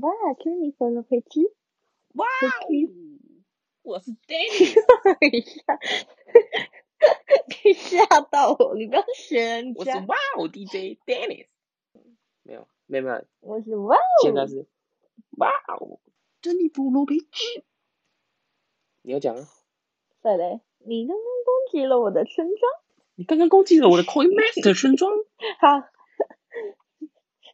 哇，听你分了飞机，哇，我是 Danny，等一下，你吓到我，你不要学人家。我是哇哦 DJ Dennis，没有，没有，没有，我是哇哦，现在是哇哦，珍妮弗洛佩兹，你要讲啊？对嘞，你刚刚攻击了我的村庄，你刚刚攻击了我的 Coin Master 村庄，好。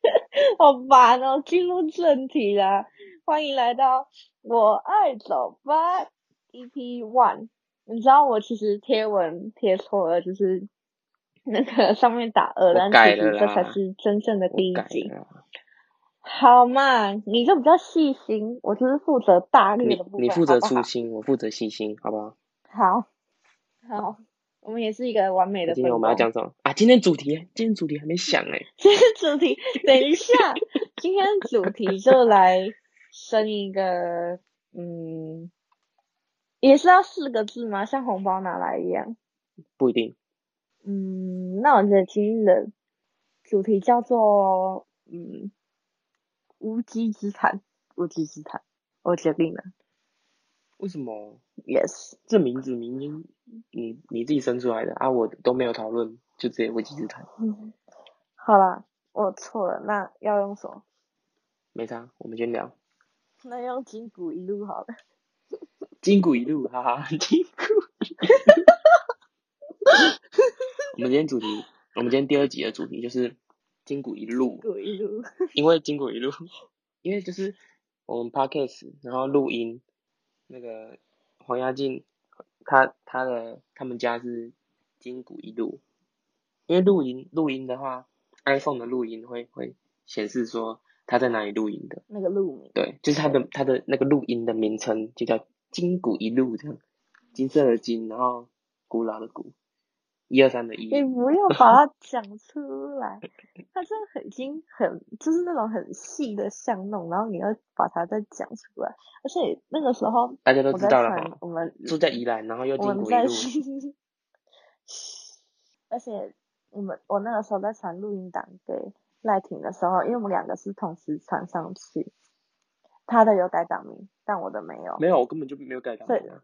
好烦哦！进入正题啦，欢迎来到我爱走吧 EP One。你知道我其实贴文贴错了，就是那个上面打二，但其实这才是真正的第一集。好嘛，你就比较细心，我就是负责大力的部分。你负责粗心，好好我负责细心，好不好？好，好。我们也是一个完美的。今天我们要讲什么啊？今天主题，今天主题还没想哎。今天主题，等一下，今天主题就来生一个，嗯，也是要四个字吗？像红包拿来一样？不一定。嗯，那我觉得今天的主题叫做，嗯，无稽之谈，无稽之谈，我决定了。为什么？Yes，这名字明明你你自己生出来的啊，我都没有讨论，就直接无稽之谈。嗯，好啦，我错了，那要用什么？没差，我们先聊。那用筋骨一路好了。筋骨一路，哈哈，今古。我们今天主题，我们今天第二集的主题就是筋骨一路。古一路。因为筋骨一路，因为就是我们 podcast 然后录音。那个黄鸭静，他他的他们家是金谷一路，因为录音录音的话，iPhone 的录音会会显示说他在哪里录音的。那个录名。对，就是他的他的那个录音的名称就叫金谷一路这样，金色的金，然后古老的古。一二三的一，你不要把它讲出来，它真的很已经很就是那种很细的巷弄，然后你要把它再讲出来，而且那个时候大家都知道了哈，我们住在宜兰，然后又经过一路，而且我们我那个时候在传录音档给赖婷的时候，因为我们两个是同时传上去，他的有改档名，但我的没有，没有，我根本就没有改档名啊。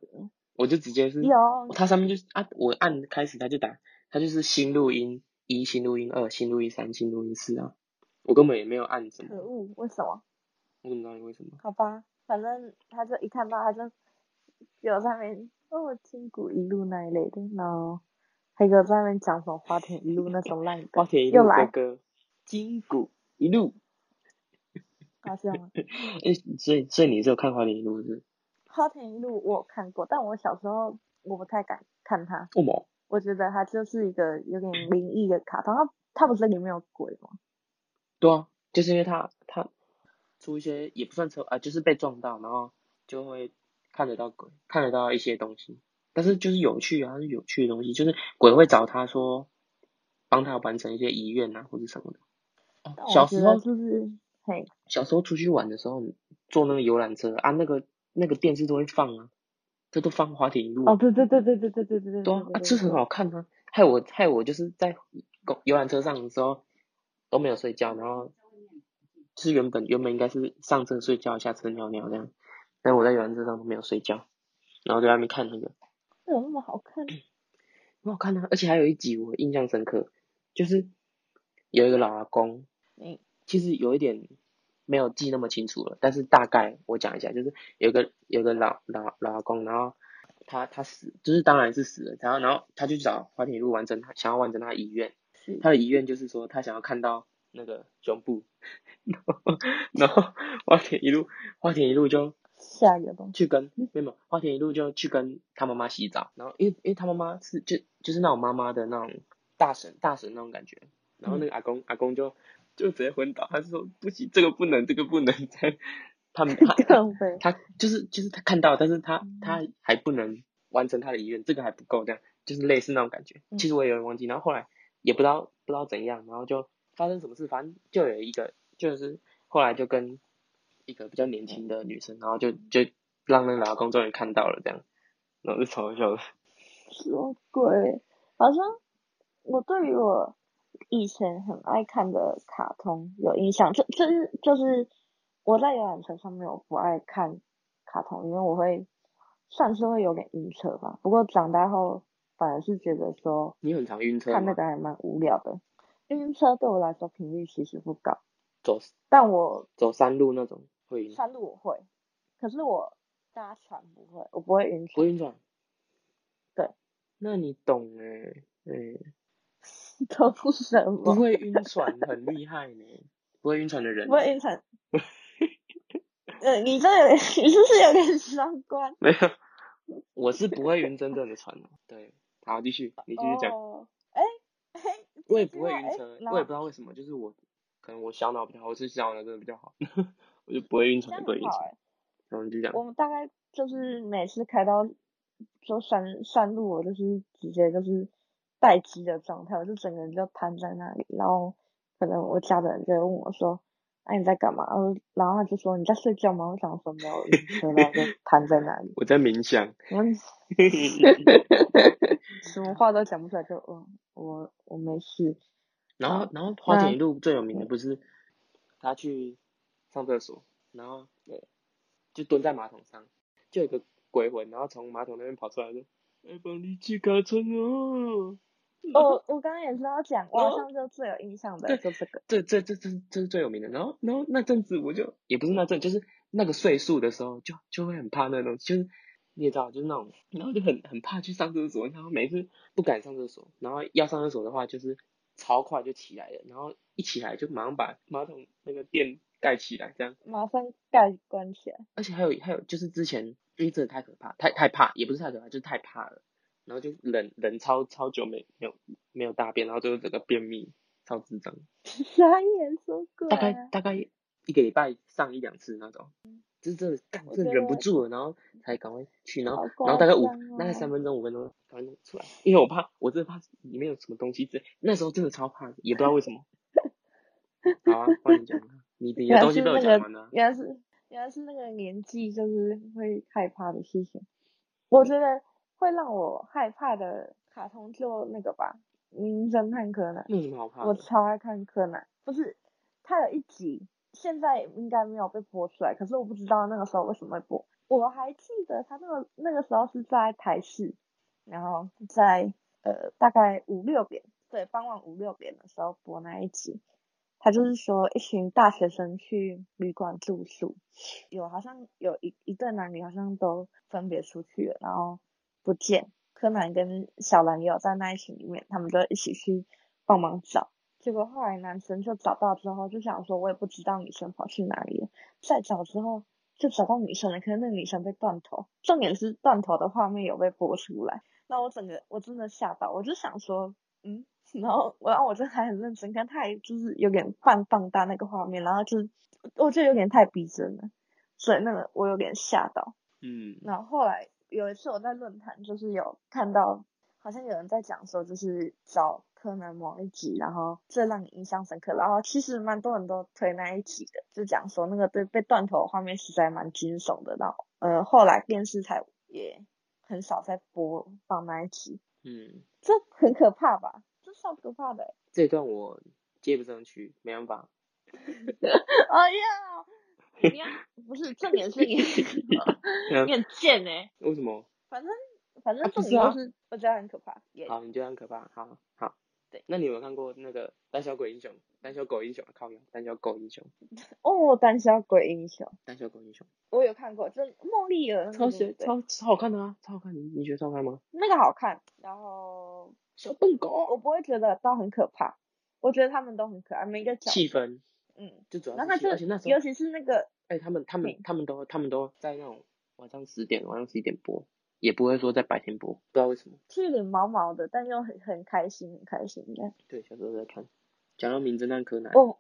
我就直接是，有，它上面就是啊，我按开始，它就打，它就是新录音一、新录音二、新录音三、新录音四啊，我根本也没有按什么。可恶，为什么？我怎么知道你为什么？好吧，反正他就一看到他就有在那边哦，今古一路那一类的，然后还有在那边讲什么花田一路那种烂歌，花田一路哥哥，今古一路，搞笑吗？哎，所以所以你是有看花田一路是？花田一路我看过，但我小时候我不太敢看它。为什么？我觉得它就是一个有点灵异的卡通，它它不是里面有鬼吗？对啊，就是因为它它出一些也不算车啊，就是被撞到，然后就会看得到鬼，看得到一些东西，但是就是有趣啊，是有趣的东西，就是鬼会找他说帮他完成一些遗愿啊或者什么的。小时候就是嘿，小时候出去玩的时候坐那个游览车啊，那个。那个电视都会放啊，这都放花田一路。哦，对对对对对对对对对。对啊，啊，这很好看啊，害我害我就是在公游览车上的时候都没有睡觉，然后就是原本原本应该是上车睡觉，下车尿尿这样，但我在游览车上都没有睡觉，然后在外面看那个。怎么那么好看？很好看啊，而且还有一集我印象深刻，就是有一个老阿公，嗯，其实有一点。没有记那么清楚了，但是大概我讲一下，就是有个有个老老老阿公，然后他他死，就是当然是死了，然后然后他就找花田一路完成他想要完成他的遗愿，他的遗愿就是说他想要看到那个胸部，然后然后花田一路花田一路就下一个东西去跟没有花田一路就去跟他妈妈洗澡，然后因为因为他妈妈是就就是那种妈妈的那种大神大神那种感觉，然后那个阿公、嗯、阿公就。就直接昏倒，他是说不行，这个不能，这个不能 再，他们他 他，他就是就是他看到，但是他他还不能完成他的遗愿，这个还不够，这样就是类似那种感觉。其实我也有点忘记，然后后来也不知道不知道怎样，然后就发生什么事，反正就有一个就是后来就跟一个比较年轻的女生，然后就就让那个老公终于看到了这样，然后就嘲笑的。什么鬼？好像我对于我。以前很爱看的卡通有印象，就就是就是我在游览车上面我不爱看卡通，因为我会算是会有点晕车吧。不过长大后反而是觉得说，你很常晕车，看那个还蛮无聊的。晕车对我来说频率其实不高，走，但我走山路那种会晕。山路我会，可是我搭船不会，我不会晕船。不晕船？对。那你懂哎，嗯。懂什么？不会晕船很厉害呢。不会晕船的人。不会晕船。呃，你这有点，你是不是有点双关？没有，我是不会晕真正的船的。对，好，继续，你继续讲。哎、哦、哎，我也不会晕车，我也不知道为什么，就是我可能我小脑比较好，我是小脑真的比较好，我就不会晕船，不会晕船。然后你就讲。我们大概就是每次开到就山山路，我就是直接就是待机的状态，我就整个人就瘫在那里，然后可能我家的人就会问我说。哎、啊，你在干嘛？然后他就说，你在睡觉吗？我想说没有，然后就瘫在那里。我在冥想。嗯。什么话都讲不出来，就嗯，我我没事。然后然后花田一路最有名的不是他去上厕所，然后对，就蹲在马桶上，就有一个鬼魂，然后从马桶那边跑出来说：“哎，帮你去卡车哦。”我 我刚刚也是要讲，我好像就最有印象的就这个，这这这这这是最有名的。然后然后那阵子我就也不是那阵，就是那个岁数的时候就就会很怕那种，就是你也知道，就是那种，然后就很很怕去上厕所，然后每次不敢上厕所，然后要上厕所的话就是超快就起来了，然后一起来就马上把马桶那个垫盖起来，这样马上盖关起来。而且还有还有就是之前因为真的太可怕，太太怕，也不是太可怕，就是太怕了。然后就忍忍超超久没没有没有大便，然后最后整个便秘，超智障。啥也说过。大概大概一个礼拜上一两次那种，就是真的干，真的忍不住了，然后才赶快去，然后然后大概五大概三分钟五分钟赶快弄出来，因为我怕我真的怕里面有什么东西在，那时候真的超怕，也不知道为什么。好啊，换你讲，你你的东西被我讲完了。原来是原来是那个年纪就是会害怕的事情，我觉得。会让我害怕的卡通就那个吧，《名侦探柯南》。有什么好怕？我超爱看柯南，不是，他有一集现在应该没有被播出来，可是我不知道那个时候为什么会播。我还记得他那个那个时候是在台视，然后在呃大概五六点，对，傍晚五六点的时候播那一集。他就是说一群大学生去旅馆住宿，有好像有一一对男女好像都分别出去了，然后。不见柯南跟小兰也有在那一群里面，他们就一起去帮忙找。结果后来男生就找到之后，就想说，我也不知道女生跑去哪里了。再找之后就找到女生了，可是那个女生被断头，重点是断头的画面有被播出来。那我整个我真的吓到，我就想说，嗯，然后我然后我就还很认真看，他也就是有点半放大那个画面，然后就是我觉得有点太逼真了，所以那个我有点吓到。嗯，然后后来。有一次我在论坛，就是有看到，好像有人在讲说，就是找柯南某一集，然后最让你印象深刻。然后其实蛮多人都推那一集的，就讲说那个被被断头的画面实在蛮惊悚的。然后呃，后来电视台也很少在播放那一集。嗯，这很可怕吧？这超可怕的。这一段我接不上去，没办法。哎 呀！你要不是重点是你，你很贱哎、欸！为什么？反正反正重点就是我觉得很可怕。好，你觉得很可怕？好好。对，那你有没有看过那个胆小鬼英雄？胆小狗英雄？靠腰，胆小狗英雄。哦，胆小鬼英雄。胆小狗英雄。我有看过，就梦丽儿。超级超超好看的啊！超好看，你你觉得超好看吗？那个好看，然后小笨狗，我不会觉得到很可怕，我觉得他们都很可爱，每个角气氛。嗯，就主要是，然后就而且那时候，尤其是那个，哎、欸，他们他们他们都他们都在那种晚上十点晚上十一点播，也不会说在白天播，不知道为什么，是有点毛毛的，但又很很开心很开心的。对，小时候在看。讲到名侦探柯南，哦，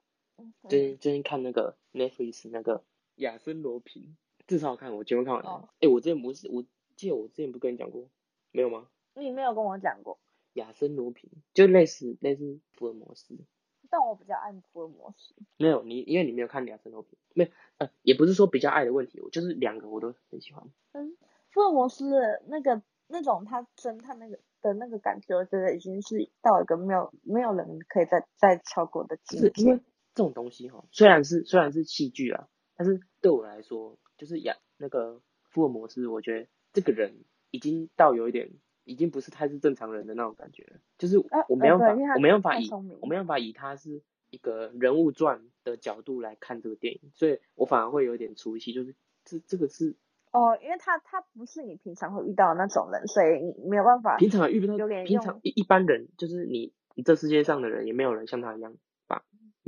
最近最近看那个 Netflix 那个亚森罗平，至少看我全部看完了。哎、哦欸，我之前不是，我记得我之前不跟你讲过，没有吗？你没有跟我讲过。亚森罗平就类似类似福尔摩斯。但我比较爱福尔摩斯。没有你，因为你没有看《亚森罗苹》，没有，呃，也不是说比较爱的问题，我就是两个我都很喜欢。嗯，福尔摩斯的那个那种他侦探那个的那个感觉，我觉得已经是到一个没有没有人可以再再超过的境界。因为这种东西哈，虽然是虽然是戏剧啊，但是对我来说，就是演那个福尔摩斯，我觉得这个人已经到有一点，已经不是太是正常人的那种感觉了。就是我没办法，呃、我没办法以我没办法以他是一个人物传的角度来看这个电影，所以我反而会有点出戏，就是这这个是。哦，因为他他不是你平常会遇到的那种人，所以你没有办法。平常遇不到，平常一一般人就是你，你这世界上的人也没有人像他一样吧？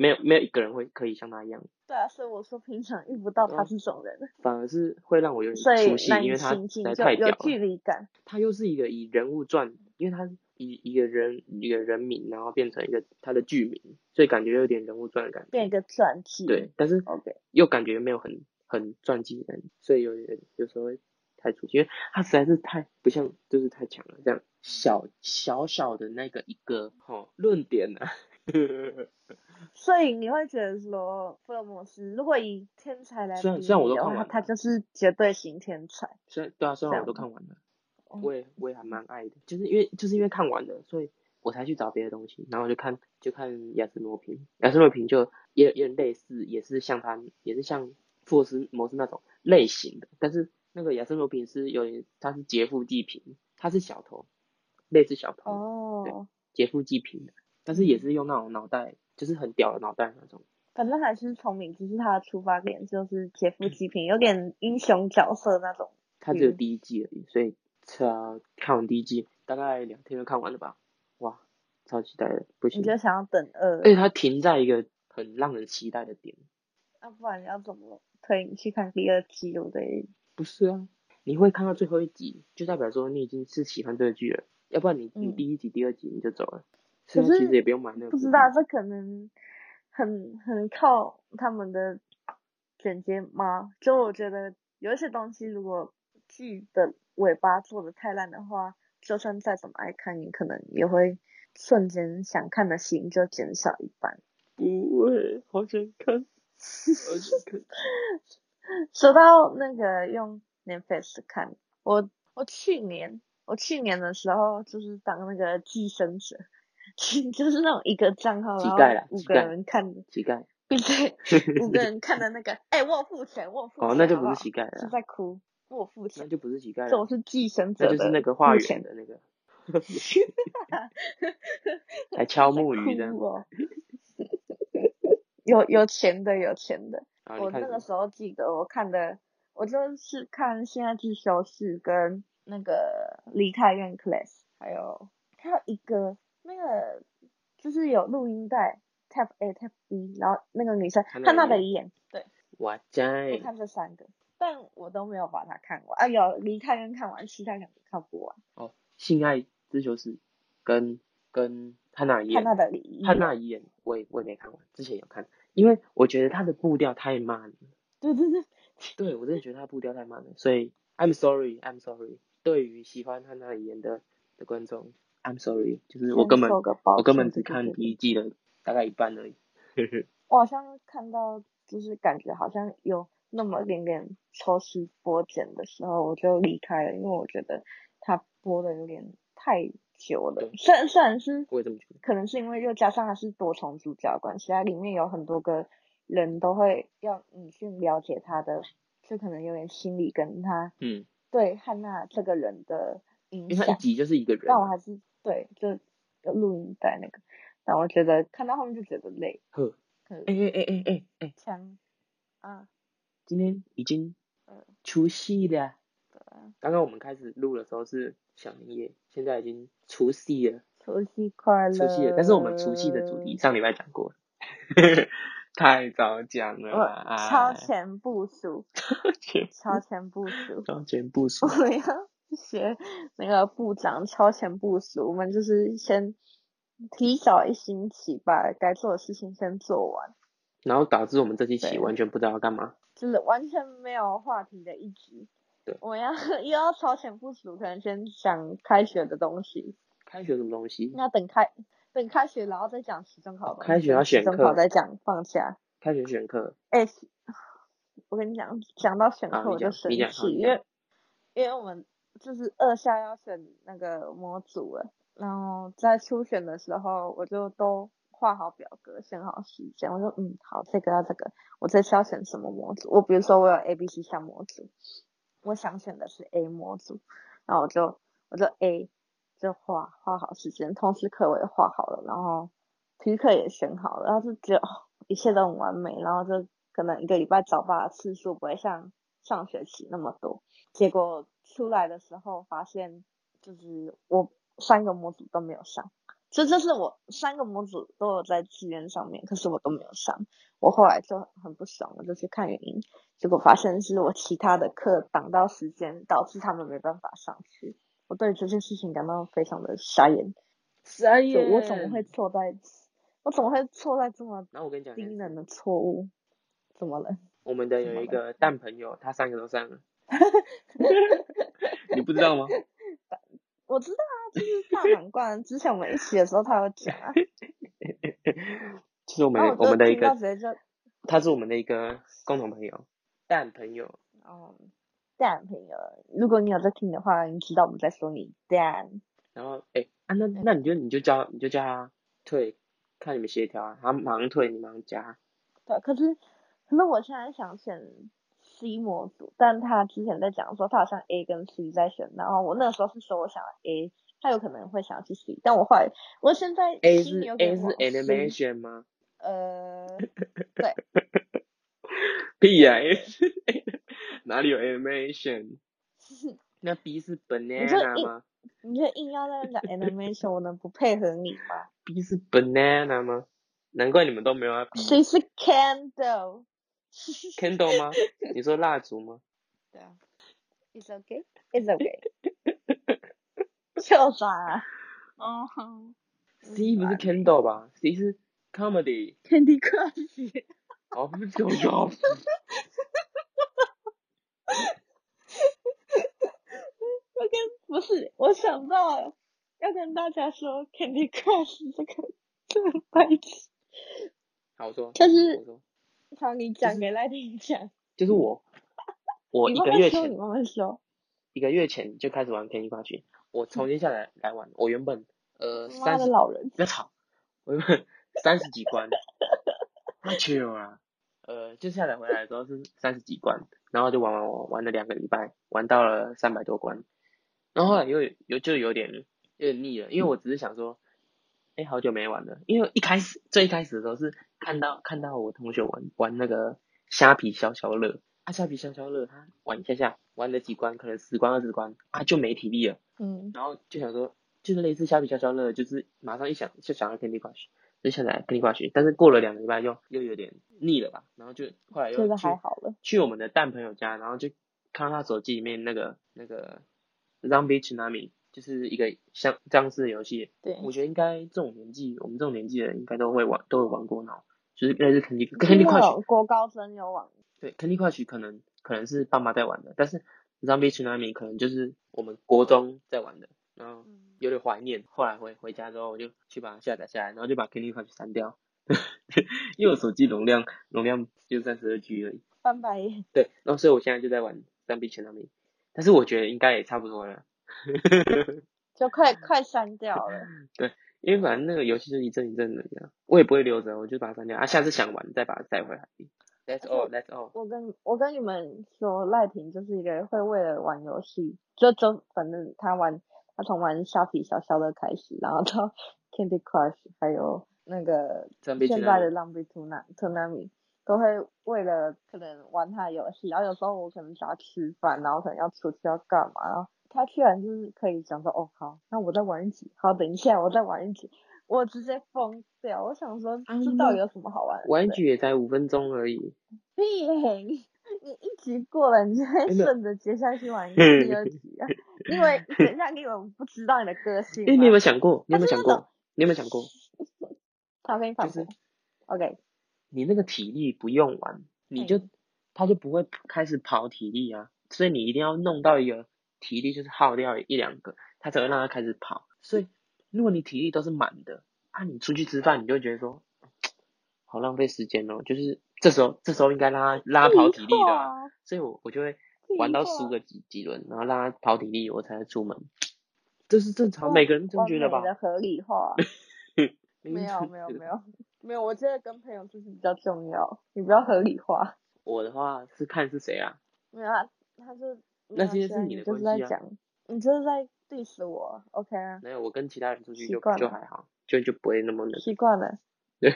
没有没有一个人会可以像他一样。对啊，所以我说平常遇不到他这种人，反而是会让我有点出戏，因为他实在太屌了。有距离感。他又是一个以人物传，因为他以一个人一个人名，然后变成一个他的剧名，所以感觉有点人物传的感觉。变一个传记。对，但是又感觉没有很。很传记人，所以有点有时候会太出戏，因为他实在是太不像，就是太强了，这样小小小的那个一个哈论点呢、啊。所以你会觉得说，福尔摩斯如果以天才来虽然虽然我都看完了，他就。是绝对型天才。虽然对啊，虽然我都看完了，我也我也还蛮爱的，就是因为就是因为看完了，所以我才去找别的东西，然后就看就看亚森罗苹，亚森罗平就也也类似，也是像他，也是像。福尔摩斯那种类型的，但是那个亚森罗平是有点，他是劫富济贫，他是小偷，类似小偷哦，对，劫富济贫的，但是也是用那种脑袋，就是很屌的脑袋那种。反正还是聪明，只是他的出发点就是劫富济贫，有点英雄角色那种。他只有第一季而已，所以他看完第一季大概两天就看完了吧？哇，超期待的，不行。你就想要等二？而且他停在一个很让人期待的点。那、啊、不然你要怎么？推你去看第二季，对不对？不是啊，你会看到最后一集，就代表说你已经是喜欢这个剧了。要不然你你第一集、嗯、第二集你就走了。可是其实也不用买那个。不知道这可能很很靠他们的剪接吗？就我觉得有一些东西，如果剧的尾巴做的太烂的话，就算再怎么爱看，你可能也会瞬间想看的心就减少一半。不会，好想看 好想看。说到那个用 Netflix 看，我我去年我去年的时候就是当那个寄生者，就是那种一个账号然后五个人看的。乞丐，对 五个人看的那个，哎、欸，我付钱，我付钱，哦，那就不是乞丐了，是在哭，我付钱，那就不是乞丐了，这种是寄生者，就是那个化缘的那个，还敲木鱼的。有有钱的，有钱的。我那个时候记得我看的，我就是看《现在自修室》跟那个《梨泰院 Class》，还有还有一个那个就是有录音带 Tap A Tap B，然后那个女生看她的遗言，对，我在我看这三个，但我都没有把它看完。啊，有《离开跟》看完，其他两个看不完。哦，《性爱自修室》跟跟汉娜遗言，汉娜的遗言，汉娜遗言，我也我也没看完，之前有看。因为我觉得他的步调太慢了。对对对，对我真的觉得他步调太慢了，所以 I'm sorry, I'm sorry。对于喜欢他那里演的的观众，I'm sorry，就是我根本我根本只看第一季的大概一半而已。我好像看到就是感觉好像有那么一点点抽丝剥茧的时候，我就离开了，因为我觉得他播的有点太。久了，虽然虽然是，可能是因为又加上他是多重主角关系，它里面有很多个人都会要你去了解他的，就可能有点心理跟他，嗯，对汉娜这个人的影响。因为他一集就是一个人，但我还是对，就有录音带那个，但我觉得看到后面就觉得累。呵，哎哎哎哎哎哎，强啊！今天已经除夕了。刚刚我们开始录的时候是小年夜，现在已经除夕了。除夕快乐！除夕了，但是我们除夕的主题上礼拜讲过了，太早讲了。我超前部署，超前部署，超前部署。我要学那个部长超前部署，我们就是先提早一星期把该做的事情先做完，然后导致我们这期期完全不知道要干嘛，就是完全没有话题的一集。对我们要 又要超前部署，可能先讲开学的东西。开学什么东西？那等开等开学，然后再讲期中考。开学要选课。中考再讲放假。开学选课。哎、欸，我跟你讲，讲到选课我就生气，因为因为我们就是二下要选那个模组了，然后在初选的时候我就都画好表格，选好时间。我说嗯好，这个要这个，我这次要选什么模组？我比如说我有 A、B、C 项模组，我想选的是 A 模组，然后我就我就 A 就画画好时间，通识课我也画好了，然后体育课也选好了，然后就觉得一切都很完美，然后就可能一个礼拜早八的次数不会像上学期那么多。结果出来的时候发现，就是我三个模组都没有上。这就是我三个模组都有在志愿上面，可是我都没有上。我后来就很不爽，我就去看原因，结果发现是我其他的课挡到时间，导致他们没办法上去。我对这件事情感到非常的傻眼。傻眼！我怎么会错在？我怎么会错在这么？那我跟你讲，惊人的错误。怎么了？我们的有一个蛋朋友，他三个都上了。你不知道吗？我知道啊，就是大满贯。之前我们一起的时候，他有讲啊。其实我们我，我们的一个，他是我们的一个共同朋友，蛋朋友。哦，蛋朋友，如果你有在听的话，你知道我们在说你蛋。然后，哎、欸，啊，那那你就你就叫你就叫他退，看你们协调啊，他马上退，你马上加。对，可是可是我现在想选。C 模组，但他之前在讲说他好像 A 跟 C 在选，然后我那个时候是说我想要 A，他有可能会想要去 C，但我后来我现在 A 是 A 是 animation 吗？呃，对。屁呀，A 是 哪里有 animation？那 B 是 banana 吗？你就硬要在那讲 animation，我能不配合你吗？B 是 banana 吗？难怪你们都没有啊。C 是 candle。Candle 吗？你说蜡烛吗？对啊。It's okay. It's okay. 笑啥啊？哦。C 不是 Candle 吧？C 是 Comedy。Candy Crush。哦，不是搞笑。我跟不是，我想到了，要跟大家说 Candy Crush 这个这个牌子。好，我说。就是。好，你讲给赖丁讲。就是我，我一个月前，你慢慢说。一个月前就开始玩 Candy Crush，我重新下来来玩。我原本呃三十，老人别吵，我原本三十几关，太糗了。呃，就下载回来的时候是三十几关，然后就玩玩玩玩了两个礼拜，玩到了三百多关，然后后来又有就有点有点腻了，因为我只是想说。哎，好久没玩了，因为一开始最一开始的时候是看到看到我同学玩玩那个虾皮消消乐，啊虾皮消消乐他玩一下下玩了几关，可能十关二十关啊就没体力了，嗯，然后就想说就是类似虾皮消消乐，就是马上一想就想要 Candy Crush，就下载 Candy Crush，但是过了两个礼拜又又有点腻了吧，然后就后来又去还好了，去我们的蛋朋友家，然后就看到他手机里面那个那个 Zombie Tsunami。就是一个像这样子的游戏，对，我觉得应该这种年纪，我们这种年纪的人应该都会玩，都有玩过那种，就是应该是 Candy Candy Crush，国高生有玩。对，Candy Crush 可能可能是爸妈在玩的，但是 Zombie Tsunami 可能就是我们国中在玩的，然后有点怀念。后来回回家之后，我就去把它下载下来，然后就把 Candy Crush 删掉，因为我手机容量容量就三十二 G 而已。翻白眼。对，然后所以我现在就在玩 Zombie Tsunami，但是我觉得应该也差不多了。就快快删掉了。对，因为反正那个游戏就一阵一阵的这样，我也不会留着，我就把它删掉啊。下次想玩再把它带回来。That's all, that's all。我跟我跟你们说，赖婷就是一个会为了玩游戏，就就反正他玩，他从玩沙皮小小的开始，然后到 Candy Crush，还有那个现在的 Zombie Tsunami，都会为了可能玩他的游戏，然后有时候我可能想要吃饭，然后可能要出去要干嘛，然后。他居然就是可以讲说，哦，好，那我再玩一局，好，等一下我再玩一局，我直接疯掉。我想说，这到底有什么好玩的？玩一局也才五分钟而已。屁嘞！你一局过了，你就会顺着接下去玩第二局啊。因为 等一下你有不知道你的个性。哎，你有没有想过？你有没有想过？你有没有想过？他跟你反驳。OK。你那个体力不用玩，你就他就不会开始跑体力啊，所以你一定要弄到一个。体力就是耗掉一两个，他才会让他开始跑。所以，如果你体力都是满的，啊，你出去吃饭，你就会觉得说，好浪费时间哦。就是这时候，这时候应该让他拉跑体力的，啊，所以我我就会玩到输个几几轮，然后让他跑体力，我才会出门。这是正常，每个人都觉得吧？的合理化。没有没有没有没有，我觉得跟朋友就是比较重要，你不要合理化。我的话是看是谁啊？没有啊，他就那些是你的关系啊。在讲，你就是在 diss 我，OK 啊？没有，我跟其他人出去就就还好，就就不会那么冷。习惯了。对。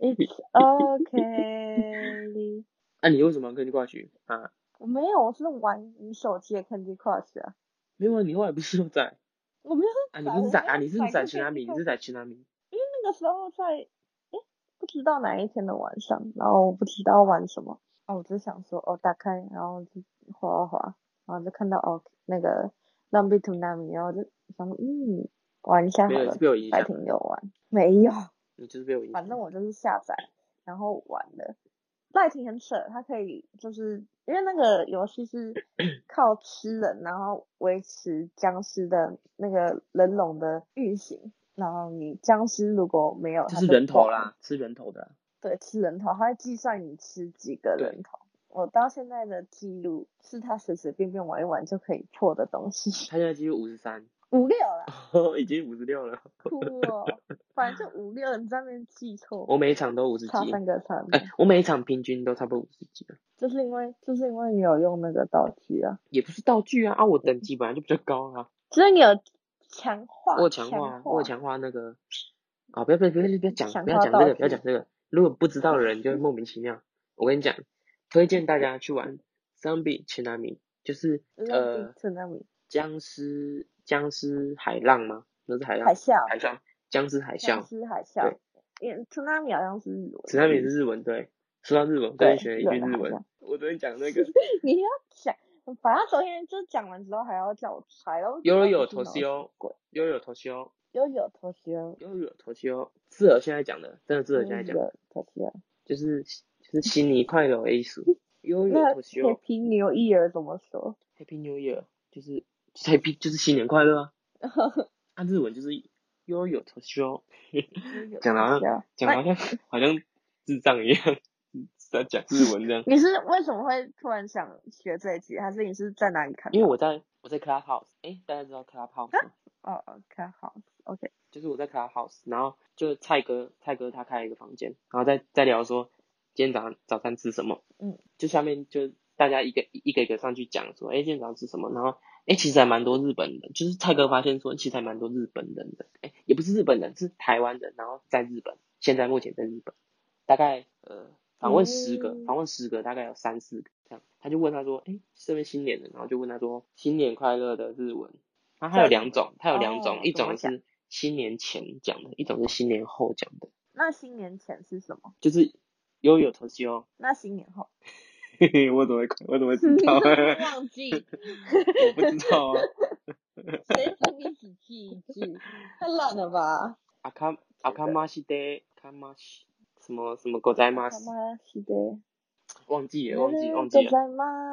It's OK。那 你为什么要跟你挂去啊？我没有，我是玩你手机的 Candy Crush 啊。没有啊，你后来不是又在？我没有啊，你不是在啊？你是在去哪里？你是在去哪里？因为那个时候在，诶，不知道哪一天的晚上，然后我不知道玩什么，啊，我就想说，哦，打开，然后就滑滑滑，然后就看到哦，那个 Number Two Nami，然后就想说，嗯，玩一下好了，白天有玩，没有，你 就是被我影响，反正我就是下载，然后玩的。赖廷很扯，他可以就是因为那个游戏是靠吃人，然后维持僵尸的那个人龙的运行，然后你僵尸如果没有，它是人头啦，吃人头的。对，吃人头，他会计算你吃几个人头。我到现在的记录是他随随便便玩一玩就可以破的东西。他现在记录五十三。五六了，哦，已经五十六了，哭哦，反正就五六，你在那边记错。我每一场都五十几，差三个差。哎、欸，我每一场平均都差不多五十几了。就是因为，就是因为你有用那个道具啊。也不是道具啊，啊，我等级本来就比较高啊。所以你有强化，我强化，我强化那个，啊、哦，不要不要不要不要讲，不要讲这个，不要讲这个。如果不知道的人就会莫名其妙。我跟你讲，推荐大家去玩 Zombie Tsunami，就是呃，僵尸。僵尸海浪吗？那是海浪。海啸。海啸。僵尸海啸。僵尸海啸。对。因为 Tsunami 好像是日文。Tsunami 是日文，对。说到日文，我跟你学一句日文。我昨天讲那个。你要讲，反正昨天就讲完之后还要叫我猜哦。悠悠头西哦。悠悠头西哦。悠悠头西哦。悠悠头西哦。适合现在讲的，真的适合现在讲。头西哦。就是就是新年快乐的意思。悠悠头西哦。Happy New Year 怎么说？Happy New Year 就是。Happy 就是新年快乐啊！啊日文就是悠悠头修，讲的好像讲好像好像智障一样，在讲日文这样。你是为什么会突然想学这一句？还是你是在哪里看？因为我在我在 Clubhouse，哎，大家知道 Clubhouse 吗？哦哦，Clubhouse，OK。就是我在 Clubhouse，然后就蔡哥蔡哥他开了一个房间，然后在在聊说今天早上早餐吃什么。嗯。就下面就大家一个一个一个上去讲说，哎，今天早上吃什么？然后。哎、欸，其实还蛮多日本的，就是蔡哥发现说，其实还蛮多日本人的。哎、欸，也不是日本人，是台湾人，然后在日本，现在目前在日本，大概呃访问十个，访、嗯、问十个，大概有三四个这样。他就问他说，哎、欸，是不是新年的？然后就问他说，新年快乐的日文。他还有两种，他有两种，哦、一种是新年前讲的，一种是新年后讲的。那新年前是什么？就是悠悠头西哦。那新年后？嘿嘿，我怎么会，我怎么会知道？忘记，我不知道啊。谁跟你一起记一句？太懒了吧？阿卡阿卡玛西德卡玛西什么什么ございます？阿卡玛西德。忘记了，忘记忘记了，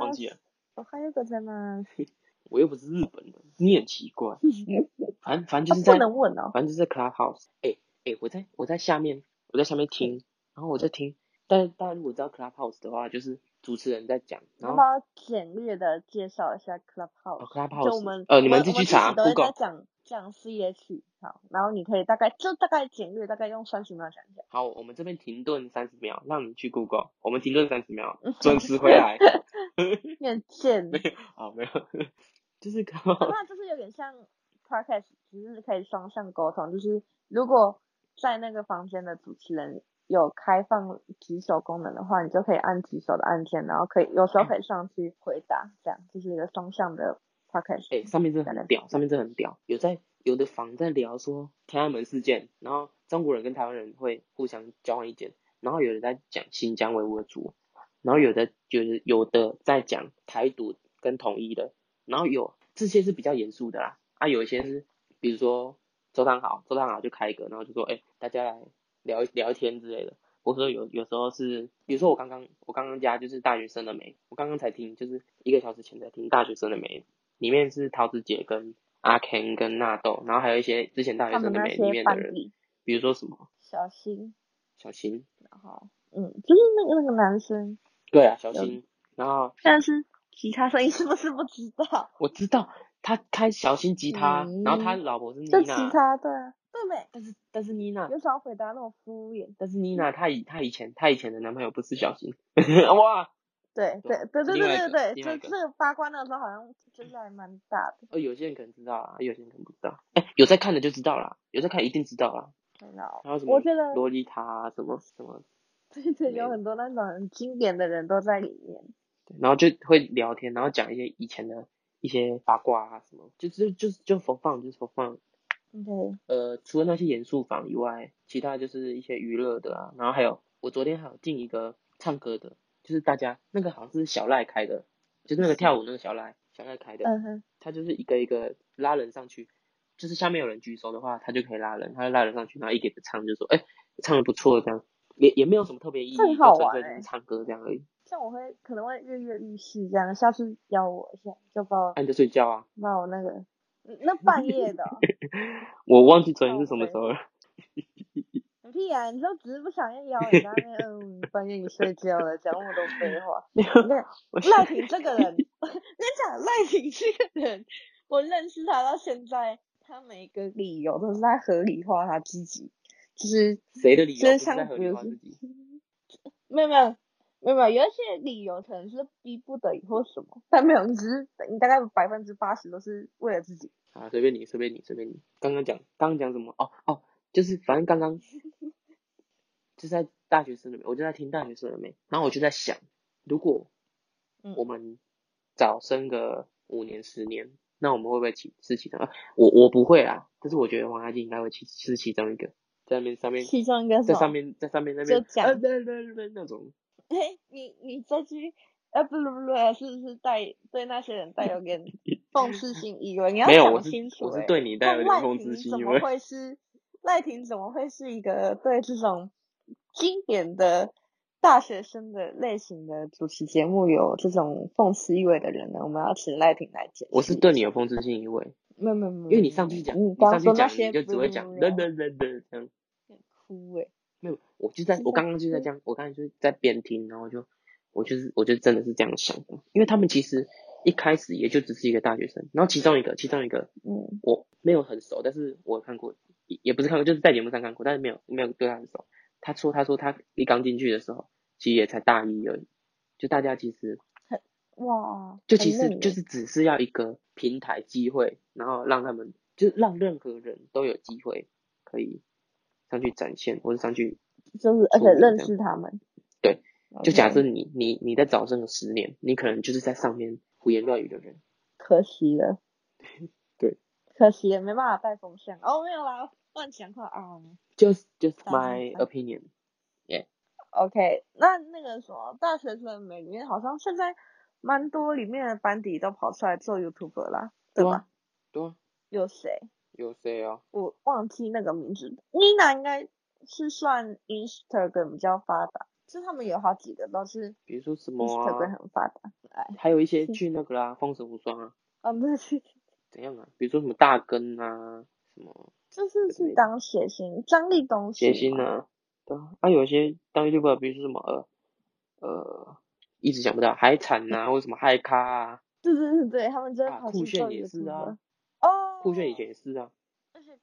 忘记了。我还有ございます。我又不是日本人，你很奇怪。反正反正就是在，不能问哦。反正就是在 Clubhouse。哎哎，我在我在下面，我在下面听，然后我在听。 但大家如果知道 Clubhouse 的话，就是。主持人在讲，然后帮我简略的介绍一下 Clubhouse。哦、Clubhouse 就我们呃，你们自己去查。都在讲讲 CH，好，然后你可以大概就大概简略，大概用三十秒讲一下。好，我们这边停顿三十秒，让你去 Google。我们停顿三十秒，准时回来。面见。没有，好，没有，就是。那就是有点像 Podcast，只是可以双向沟通。就是如果在那个房间的主持人。有开放举手功能的话，你就可以按举手的按键，然后可以有时候可以上去回答，这样就是一个双向的 podcast。哎、欸，上面真的很屌，上面真的很屌。有在有的房在聊说天安门事件，然后中国人跟台湾人会互相交换意见，然后有人在讲新疆维吾尔族，然后有的就是有的在讲台独跟统一的，然后有这些是比较严肃的啦。啊，有一些是比如说周汤豪，周汤豪就开一个，然后就说哎、欸，大家来。聊聊天之类的，我说有有时候是，比如说我刚刚我刚刚加就是大学生的美，我刚刚才听，就是一个小时前才听大学生的美，里面是桃子姐跟阿 Ken 跟纳豆，然后还有一些之前大学生的美里面的人，比如说什么小新，小新，然后嗯，就是那个那个男生，对啊，小新，然后但是其他声音是不是不知道？我知道，他开小新吉他，嗯、然后他老婆是妮娜。娜。吉他对啊，对没？但是但是妮娜。有少回答那种敷衍？但是妮娜她以她以前她以前的男朋友不是小新。哇。对对对对对对对，就这个八卦那个时候好像就是还蛮大的。呃，有些人可能知道啦，有些人可能不知道。哎，有在看的就知道啦，有在看一定知道啦。知道。还有什么？我觉得洛丽塔什么什么。对对，有很多那种很经典的人都在里面。然后就会聊天，然后讲一些以前的一些八卦啊什么，就就就是就 for fun，就是 for fun。对。呃，除了那些严肃房以外，其他就是一些娱乐的啊。然后还有，我昨天还有进一个唱歌的。就是大家那个好像是小赖开的，就是那个跳舞那个小赖，小赖开的，嗯哼，他就是一个一个拉人上去，就是下面有人举手的话，他就可以拉人，他就拉人上去，然后一给他唱，就说，哎、欸，唱的不错，这样，也也没有什么特别意义，很好玩、欸，纯粹就是唱歌这样而已。像我会可能会跃跃欲试这样，下次邀我一下，就把我，按着睡觉啊，把我那个，那半夜的，我忘记昨天是什么时候了。屁啊！你就只是不想要邀你那边，嗯，半夜你睡觉了，讲那么多废话。没有，赖婷这个人，我跟你讲，赖婷这个人，我认识他到现在，他每个理由都是在合理化他自己，就是谁的理由在合理化自己？没有没有没有没有，有一些理由可能是逼不得已或什么，但没有，你只是你大概百分之八十都是为了自己。啊，随便你，随便你，随便你。刚刚讲，刚刚讲什么？哦哦。就是反正刚刚 就在大学生了没，我就在听大学生了没，然后我就在想，如果我们早生个五年十年，那我们会不会起是其中？我我不会啊，但是我觉得王阿静应该会起是其中一个，在那边上面，其中一个在上面在上面那边就讲对对对那种。哎，你你这句呃不不不，是不是带对那些人带有点 讽刺性意味？你要讲清楚，我是对你带有点讽刺性意味。怎么会是？赖廷怎么会是一个对这种经典的大学生的类型的主持节目有这种讽刺意味的人呢？我们要请赖婷来解释。我是对你有讽刺性意味，没有没有没有，因为你上次讲，你上次讲，你就只会讲，噔噔噔噔这样。哭诶，没有，我就在我刚刚就在这样，我刚才就是在边听，然后就我就是我就真的是这样想的，因为他们其实一开始也就只是一个大学生，然后其中一个其中一个，嗯，我没有很熟，但是我看过。也不是看过，就是在节目上看过，但是没有没有对他很熟。他说他说他一刚进去的时候，其实也才大一而已。就大家其实哇，就其实就是只是要一个平台机会，然后让他们就是让任何人都有机会可以上去展现或者上去，就是而且认识他们。对，就假设你你你在早生个十年，你可能就是在上面胡言乱语的人。可惜了。对。可惜了没办法带风向哦，没有啦，乱讲话啊。Just just my opinion. Yeah. OK，那那个什么大学生们里面好像现在蛮多里面的班底都跑出来做 YouTuber 啦，对吧？对啊。有谁？有谁啊？我忘记那个名字。Nina 应该是算 Instagram 比较发达，就他们有好几个都是，比如说什么 Instagram 很发达，还有一些去那个啦，丰城无双啊。啊，不是。怎样啊？比如说什么大根啊，什么？就是去当谐星，张立东谐星啊，对啊。啊，有些当 YouTuber，比如说什么呃呃，一直想不到海产啊，或者什么嗨咖啊。对对对对，他们真的好酷炫也是啊。哦。酷炫以前也是啊。而且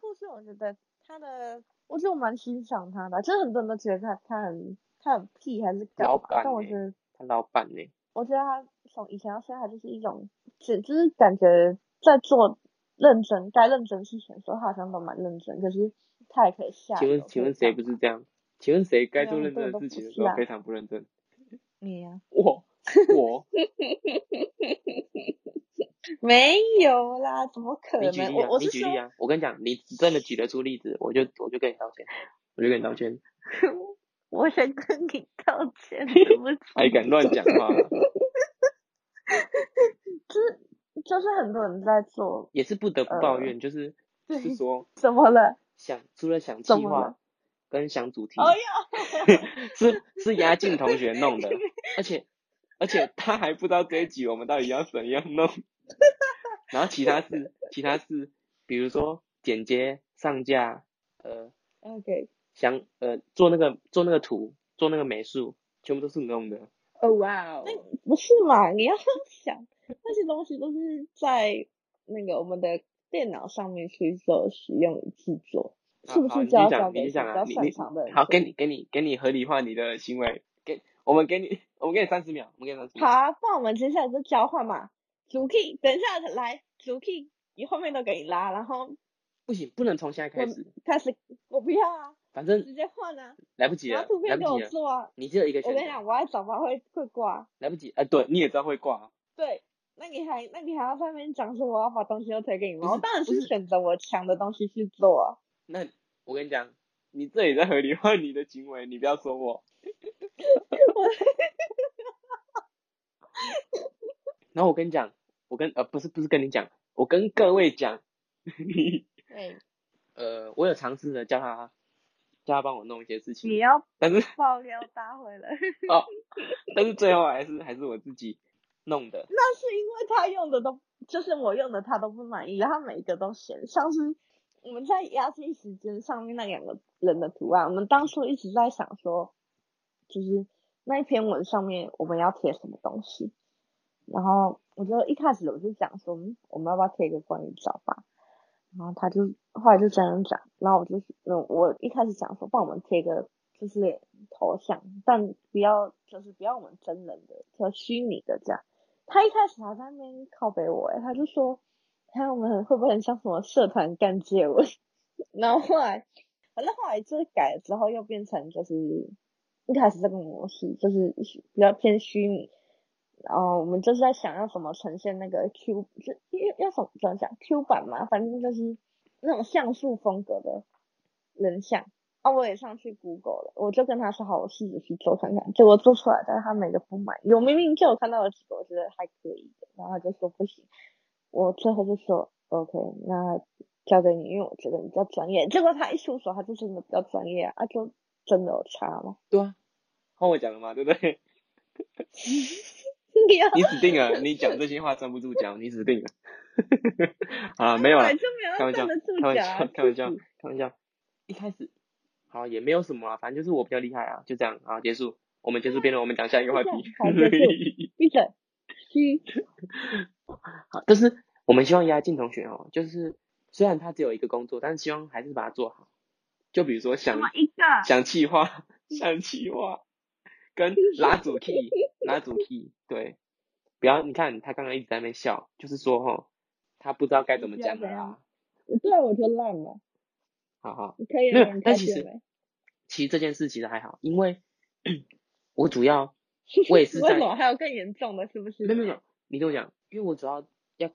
酷炫，我觉得他的，我觉得我蛮欣赏他的，就是很多人都觉得他他很他很屁还是老板，但我觉得他老板呢。我觉得他从以前到现在，他就是一种，只就是感觉。在做认真该认真事情的时候，他好像都蛮认真。可是他也可以下。请问请问谁不是这样？请问谁该做认真的事情的时候非常不认真？你呀、啊。我我。没有啦，怎么可能？你举例啊！你举例啊！我跟你讲，你真的举得出例子，我就我就跟你道歉，我就跟你道歉。我想跟你道歉，对不起。还敢乱讲话？就是。就是很多人在做，也是不得不抱怨，呃、就是是说怎么了？想除了想计划跟想主题，是是牙静同学弄的，而且而且他还不知道这一集我们到底要怎样弄，然后其他是其他是，比如说剪接上架，呃，OK，想呃做那个做那个图做那个美术，全部都是你弄的。哦哇哦，那不是嘛？你要 想。那些东西都是在那个我们的电脑上面去做使用与制作，是不是就要交给你想啊，比较擅长的人？好，给你给你给你合理化你的行为，给我们给你我们给你三十秒，我们给你三十秒。好啊，不然我们接下来就交换嘛。主 key，等一下来，主 key，你后面都给你拉，然后不行，不能从现在开始。开始，我不要啊，反正直接换啊，来不及了，拿图片给我做啊。你只有一个选择。我跟你讲，我要早八会会挂。来不及，哎、呃，对，你也知道会挂。对，那你还那你还要在那边讲说我要把东西都推给你吗？我当然是选择我强的东西去做啊。那我跟你讲，你这里在合理化你的行为，你不要说我。然后我跟你讲，我跟呃不是不是跟你讲，我跟各位讲，对，呃，我有尝试的叫他叫他帮我弄一些事情，你要但是爆料大会了。哦，但是最后还是还是我自己弄的。那是因为他用的都就是我用的，他都不满意，他每一个都嫌。像是我们在压记时间上面那两个人的图案，我们当初一直在想说，就是那一篇文上面我们要贴什么东西。然后我就一开始我就讲说，我们要不要贴一个关于早八？然后他就后来就这样讲，然后我就嗯，我一开始讲说，帮我们贴个就是头像，但不要就是不要我们真人的，就虚拟的这样。他一开始还在那边靠北我，诶他就说，看我们会不会很像什么社团干接吻？然后后来，反正后来就是改了之后又变成就是一开始这个模式就是比较偏虚拟。然后我们就是在想要怎么呈现那个 Q，就要要怎么怎么讲 Q 版嘛，反正就是那种像素风格的人像。啊，我也上去 Google 了，我就跟他说好，我试着去做看看。结果做出来，但是他每个不满意。我明明就有看到了几个，我觉得还可以的，然后他就说不行。我最后就说 OK，那交给你，因为我觉得你比较专业。结果他一出手，他就真的比较专业啊，啊就真的有差吗？对啊，换我讲了嘛，对不对？你死定了！你讲这些话站不住脚，你死定了。啊，没有了，开玩笑，开玩笑，开玩笑，开玩笑。一开始，好也没有什么啊，反正就是我比较厉害啊，就这样啊，结束，我们结束辩论，我们讲下一个话题。好，结束。闭嘴。好，但是我们希望压进同学哦，就是虽然他只有一个工作，但是希望还是把它做好。就比如说想想企划，想企划。跟 拉主 key，拉主 key，对，不要你看他刚刚一直在那边笑，就是说哈，他不知道该怎么讲啊。对啊，我就烂了。好好，你可以没有，但其实其实这件事其实还好，因为 我主要 我也是在。为什么还有更严重的？是不是？没有没有，你听我讲，因为我主要要，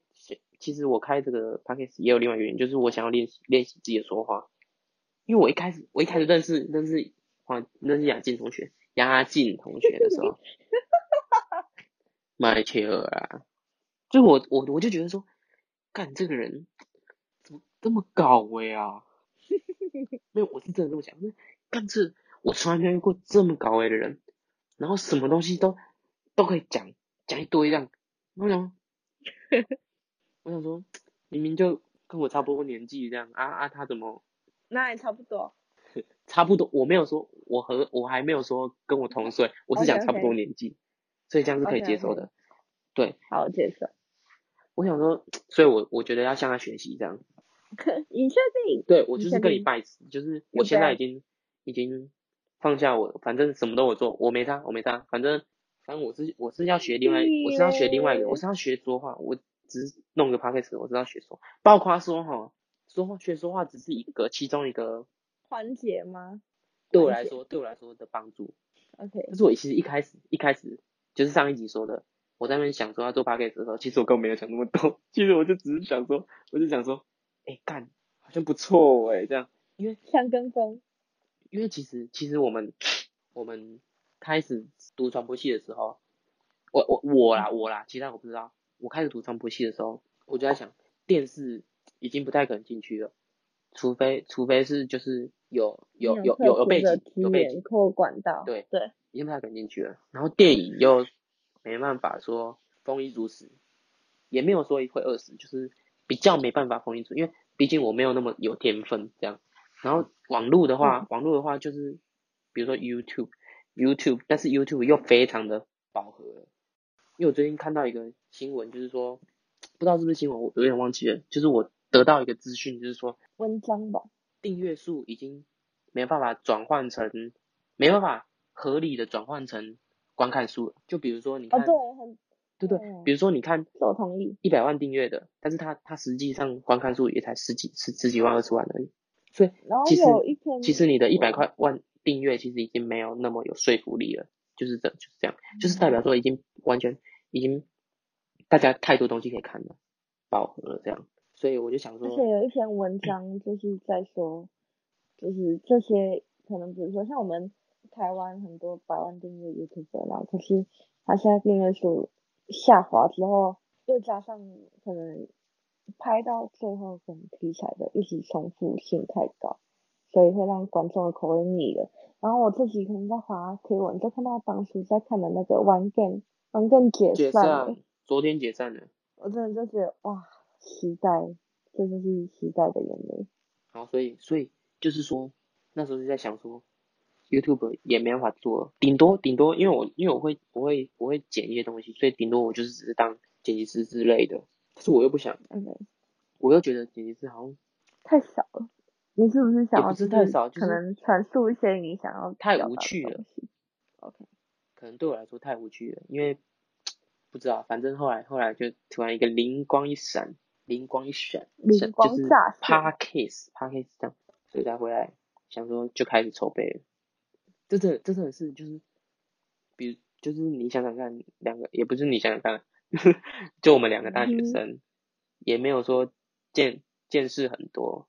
其实我开这个 podcast 也有另外一个原因，就是我想要练习练习自己的说话，因为我一开始我一开始认识认识黄认识雅静同学。压进同学的时候，麦切尔啊，就我我我就觉得说，干这个人怎么这么搞味啊？没有，我是真的这么想，干这我从来没有遇过这么搞味的人，然后什么东西都都可以讲讲一堆这样，我想，我想说，明明就跟我差不多年纪这样啊啊，他怎么？那也差不多。差不多，我没有说，我和我还没有说跟我同岁，我是讲差不多年纪，okay, okay. 所以这样是可以接受的。Okay. 对，好接受。我想说，所以我我觉得要向他学习这样。你确定？对，我就是跟你拜师，就是我现在已经已经放下我，反正什么都我做，我没他，我没他，反正反正我是我是要学另外，我是要学另外一个，我是要学说话，我只是弄个 podcast，我是要学说，包括说哈，说话学说话只是一个其中一个。环节吗？对我来说，对我来说的帮助。OK。但是我其实一开始一开始就是上一集说的，我在那边想说要做 p a c k a g e 的时候，其实我根本没有想那么多。其实我就只是想说，我就想说，哎、欸、干，好像不错哎、欸，这样。因为像跟风。因为其实其实我们我们开始读传播系的时候，我我我啦我啦，其他我不知道。我开始读传播系的时候，我就在想，电视已经不太可能进去了，除非除非是就是。有有有有有背景，有背景扩管道，对对，已经被他赶进去了。然后电影又没办法说丰衣足食，也没有说会饿死，就是比较没办法丰衣足，因为毕竟我没有那么有天分这样。然后网络的话，嗯、网络的话就是比如说 YouTube，YouTube，但是 YouTube 又非常的饱和了。因为我最近看到一个新闻，就是说不知道是不是新闻，我有点忘记了。就是我得到一个资讯，就是说文章吧，订阅数已经没办法转换成，没办法合理的转换成观看数了。就比如说你看，哦、对，很对对，嗯、比如说你看，我同意，一百万订阅的，但是他他实际上观看数也才十几十十几万二十万而已。所以其实其实你的一百块万订阅其实已经没有那么有说服力了。就是这就是这样，就是代表说已经完全已经大家太多东西可以看了，饱和了这样，所以我就想说，而且有一篇文章就是在说，就是这些可能比如说像我们台湾很多百万订阅 YouTuber 啦，可是他现在订阅数下滑之后，又加上可能拍到最后可能题材的一直重复性太高，所以会让观众的口味腻了。然后我自己可能在滑推文，就看到当初在看的那个 One Game One Game 解散了，昨天解散了。我真的就觉得哇，时代，这就是时代的眼泪。好，所以所以就是说，那时候就在想说，YouTube 也没办法做，顶多顶多，因为我因为我会我会我会剪一些东西，所以顶多我就是只是当剪辑师之类的。可是我又不想，嗯，我又觉得剪辑师好像太少了。你是不是想要？不是太少，就是可能传述一些你想要。太无趣了。OK。可能对我来说太无趣了，因为 不知道，反正后来后来就突然一个灵光一闪，灵光一闪，灵光乍现。Podcast，Podcast 这样，所以他回来想说就开始筹备了。这这这真的是就是，比如就是你想想看，两个也不是你想想看，就我们两个大学生，嗯、也没有说见见识很多，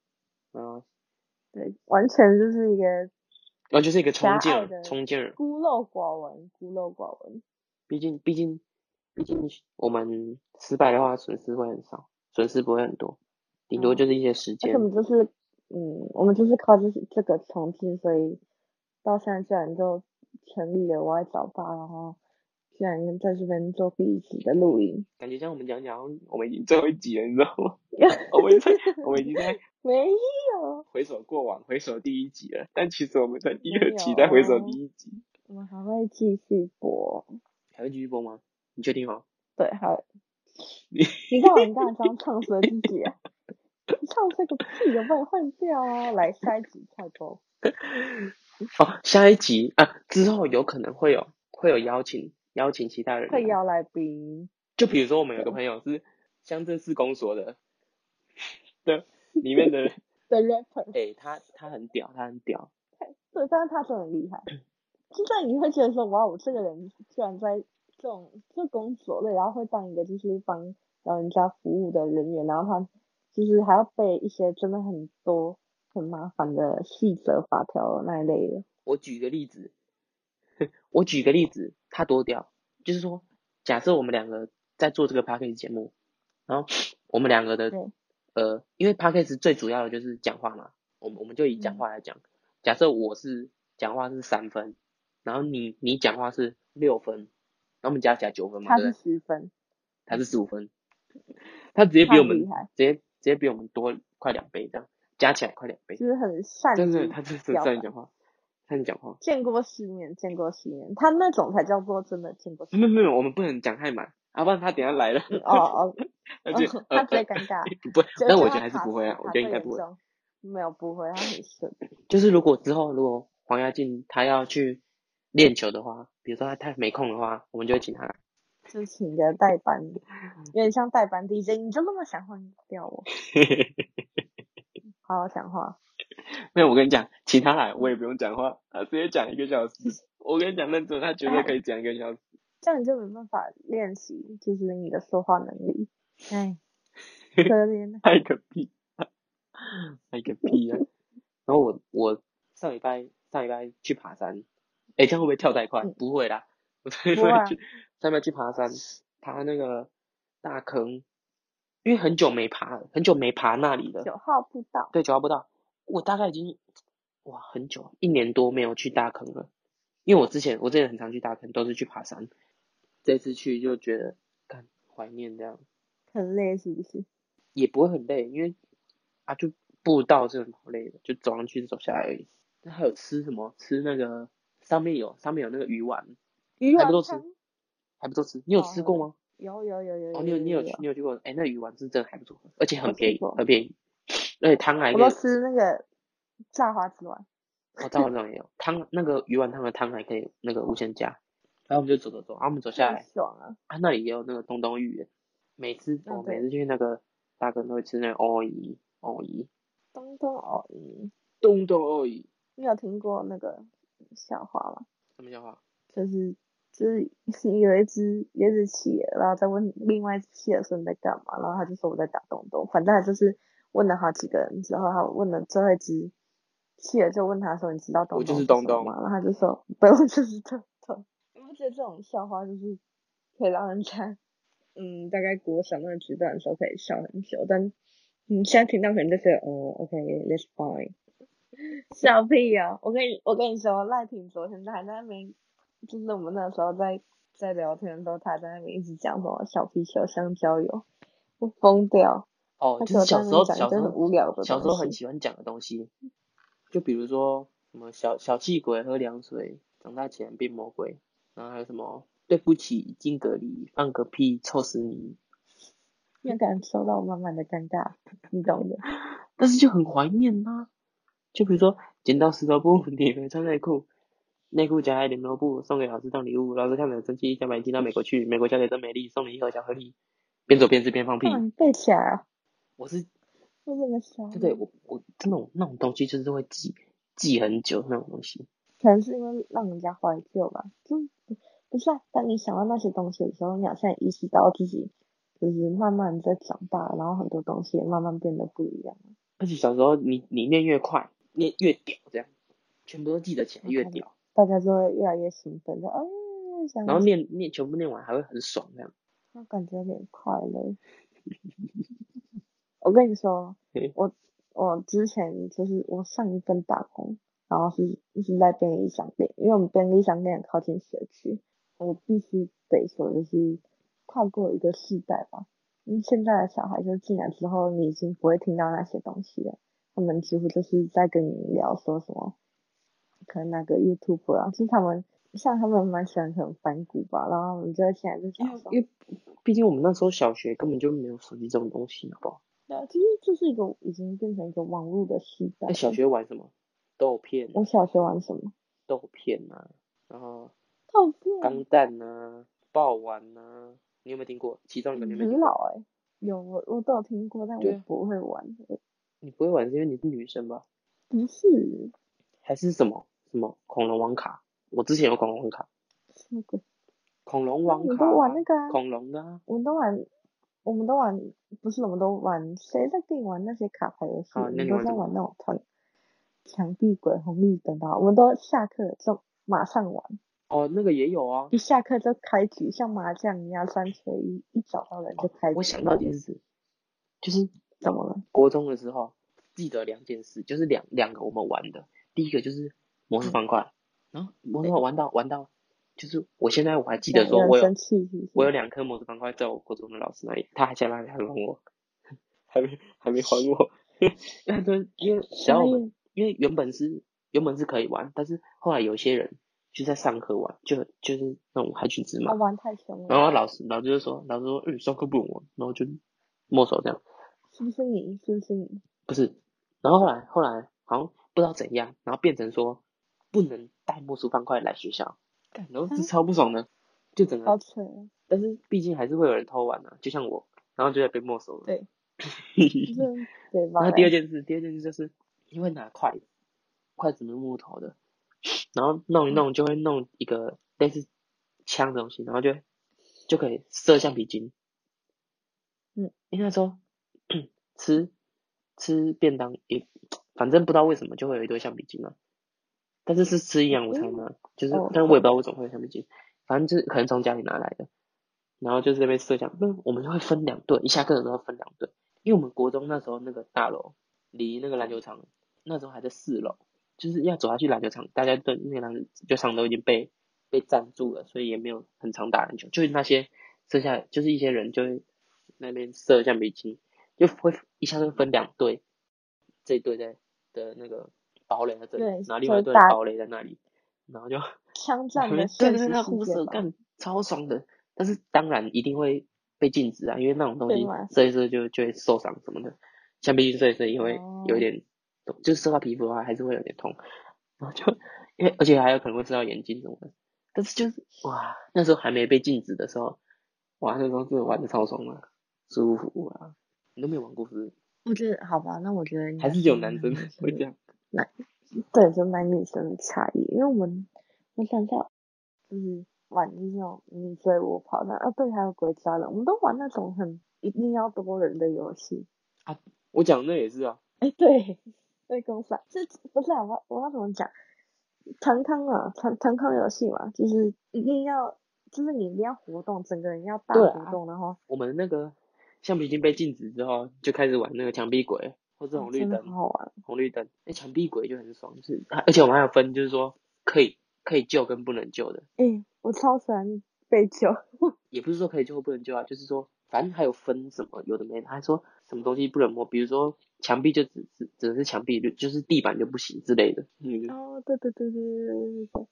嗯。对，完全就是一个，哦，就是一个冲劲儿，冲劲儿，孤陋寡闻，孤陋寡闻。毕竟，毕竟，毕竟，我们失败的话，损失会很少，损失不会很多，顶多就是一些时间。我们就是，嗯，我们就是靠这这个冲劲，所以到现在居然就成立了我爱早八，然后。居然在这边做第一集的录音，感觉像我们讲讲，我们已经最后一集了，你知道吗？我们在，我们已经在 没有回首过往，回首第一集了。但其实我们在第二集在回首第一集。我们还会继续播，还会继续播吗？你确定吗？对，还。你你看我们刚刚唱衰自己你，唱衰个屁，有没有换掉啊？来下一集再播。好，下一集啊，之后有可能会有会有邀请。邀请其他人，会邀来宾，就比如说我们有个朋友是乡镇市公所的，的里面的 的 rapper，哎、欸，他他很屌，他很屌，对，但是他真的很厉害，就算你会觉得说，哇，我这个人居然在这种就工作类，然后会当一个就是帮老人家服务的人员，然后他就是还要背一些真的很多很麻烦的细则法条那一类的。我举个例子。我举个例子，他多屌，就是说，假设我们两个在做这个 podcast 节目，然后我们两个的，对呃，因为 podcast 最主要的就是讲话嘛，我们我们就以讲话来讲，嗯、假设我是讲话是三分，然后你你讲话是六分，然后我们加起来九分嘛，他是十分，他是十五分，他直接比我们直接直接比我们多快两倍这样，加起来快两倍，就是很善，真的，他就是善于讲话。看你讲话，见过世面，见过世面，他那种才叫做真的见过世面。没有没有，我们不能讲太满，要不然他等下来了。哦哦，他直接尴尬。不，但我觉得还是不会啊，我觉得应该不会。没有不会，他很顺。就是如果之后如果黄雅静他要去练球的话，比如说他太没空的话，我们就会请他来。就请个代班，有点像代班 DJ，你就那么想换掉我？好好讲话。没有，我跟你讲，请他来，我也不用讲话，他直接讲一个小时。我跟你讲，认真，他绝对可以讲一个小时。这样你就没办法练习，就是你的说话能力。哎，可怜。爱个屁，爱个屁啊！然后我我上礼拜上礼拜去爬山，哎，这样会不会跳太快？嗯、不会啦，我上礼拜去上礼拜去爬山，爬那个大坑，因为很久没爬了，很久没爬那里了。九号步道。对，九号步道。我大概已经哇很久，一年多没有去大坑了，因为我之前我之前很常去大坑，都是去爬山，这次去就觉得很怀念这样。很累是不是？也不会很累，因为啊就步道是很好累的，就走上去走下来而已。那还有吃什么？吃那个上面有上面有那个鱼丸，鱼丸还不都吃？还不都吃？你有吃过吗？有有有有有。哦，你有你有去你有去过？哎，那鱼丸是真的还不错，而且很便宜，很便宜。而且汤还可以。我都吃那个炸花枝丸。哦，炸花枝丸也有 汤，那个鱼丸汤的汤还可以那个无限加。然后我们就走走走，然后我们走下来。爽啊！啊，那里也有那个东东芋圆，每次我每次去那个大哥都会吃那个鳗鱼鳗鱼。东东鳗鱼。东东鳗鱼。你有听过那个笑话吗？什么笑话？就是就是 有一只有一只企鹅，然后再问另外一只企鹅说你在干嘛，然后他就说我在打东东，反正他就是问了好几个人之后，他问了最后一只企鹅就问他说你知道东东是东东。然后他就说不用，就是东东。你不觉得这种笑话就是可以让人家嗯大概国小那个阶段的时候可以笑很久，但你现在听到可能就觉得哦，OK，that's fine。笑屁哦！我跟你我跟你说，赖婷昨天还在那边，就是我们那时候在在聊天的时候，他在那边一直讲什么小皮球香蕉油，我疯掉。哦，就是小时候小时候无聊的，小时候很喜欢讲的东西，就比如说什么小小气鬼喝凉水，长大前变魔鬼，然后还有什么对不起金格里放个屁臭死你，有感受到满满的尴尬，你懂的。但是就很怀念呐。就比如说，剪刀石头布，你没穿内裤，内裤夹在联络布，送给老师当礼物。老师看了生气，想把你寄到美国去。美国小姐真美丽，送你一盒巧克力。边走边吃边放屁。背起来啊！我是，我怎么想？对对，我我那种那种东西就是会记记很久那种东西。可能是因为让人家怀旧吧。就不是啊，当你想到那些东西的时候，你好像意识到自己就是慢慢在长大，然后很多东西也慢慢变得不一样。而且小时候你你念越快。越越屌，这样全部都记得起来，越屌，大家就会越来越兴奋，就哎，然后念念全部念完还会很爽，这样，那感觉有点快乐。我跟你说，我我之前就是我上一份打工，然后是是在便利商店，因为我们便利商店靠近社区，我必须得说就是跨过一个世代吧，因为现在的小孩就进来之后，你已经不会听到那些东西了。他们几乎就是在跟你聊说什么，可能那个 YouTube 啊，就是他们像他们蛮喜欢很反骨吧，然后我们就现在就讲说，因为毕竟我们那时候小学根本就没有手机这种东西，好不好？对啊，其实就是一个已经变成一个网络的时代。那小学玩什么？豆片。我小学玩什么？豆片啊，然后。豆片。钢弹啊，爆丸啊，你有没有听过？其中一个你没听过？很老哎、欸，有我我都有听过，但我不会玩。你不会玩是因为你是女生吧？不是，还是什么什么恐龙王卡？我之前有恐龙王卡。什么鬼？恐龙王卡。我都玩那个啊。恐龙的啊。我们都玩，我们都玩，不是我们都玩，谁在跟你玩那些卡牌游戏？我们都在玩那种团，墙壁鬼、红绿灯的，我们都下课就马上玩。哦，那个也有啊。一下课就开局，像麻将一样，三缺一，一找到人就开局。我想到一件事，就是。怎么了？国中的时候记得两件事，就是两两个我们玩的，第一个就是魔术方块，然后魔术方块玩到玩到，就是我现在我还记得说我有我有两颗魔术方块在我国中的老师那里，他还在那里还还我，还没还没还我，那对，因为然后我们因为原本是原本是可以玩，但是后来有些人就在上课玩，就就是那种海群之马，玩太凶了，然后老师老师就说老师说嗯上课不能玩，然后就没收这样。是不是你？是不是你？不是，然后后来后来好像不知道怎样，然后变成说不能带魔术方块来学校，然后是超不爽的，就整个。好扯。但是毕竟还是会有人偷玩啊，就像我，然后就在被没收了。对。对吧？然后第二件事，第二件事就是因为拿筷子，筷子是木头的，然后弄一弄就会弄一个类似枪的东西，然后就就可以射橡皮筋。嗯，应该说。吃吃便当也，反正不知道为什么就会有一堆橡皮筋嘛。但是是吃营养午餐嘛，就是，但是我也不知道为什么会有橡皮筋，反正就是可能从家里拿来的。然后就是那边设想，那我们就会分两队，一下课的时候分两队，因为我们国中那时候那个大楼离那个篮球场，那时候还在四楼，就是要走下去篮球场，大家对那个篮球场都已经被被占住了，所以也没有很常打篮球，就是那些剩下就是一些人就会那边射橡皮筋。就会一下子分两队，这一队在的那个堡垒在这里，然后另外一队堡垒在那里，然后就枪战的，对对对，互射干超爽的。但是当然一定会被禁止啊，因为那种东西吗射一射就就会受伤什么的，像毕竟射一射也会有一点，哦、就是射到皮肤的话还是会有点痛，然后就因为而且还有可能会射到眼睛什么的，但是就是哇，那时候还没被禁止的时候，哇，那时候真的玩的超爽啊，舒服啊，你都没有玩过是不是？我觉得好吧，那我觉得还是有男生会这样，男对，就男女生的差异，因为我们我想想，就是。玩那种你追我跑的，啊对，还有鬼抓人，我们都玩那种很一定要多人的游戏啊。我讲的那也是啊。哎、欸，对，对，公司这不是啊？我我要怎么讲？团康啊，团团康游戏嘛，就是一定要，就是你一定要活动，整个人要大活动，啊、然后我们那个橡皮筋被禁止之后，就开始玩那个墙壁鬼或是红绿灯，好好玩。红绿灯，那墙壁鬼就很爽，是而且我们还有分，就是说可以。可以救跟不能救的。哎、欸，我超喜欢被救。也不是说可以救或不能救啊，就是说，反正还有分什么有的没的，还说什么东西不能摸，比如说墙壁就只只只是墙壁，就就是地板就不行之类的。嗯。哦，对对对对对对对。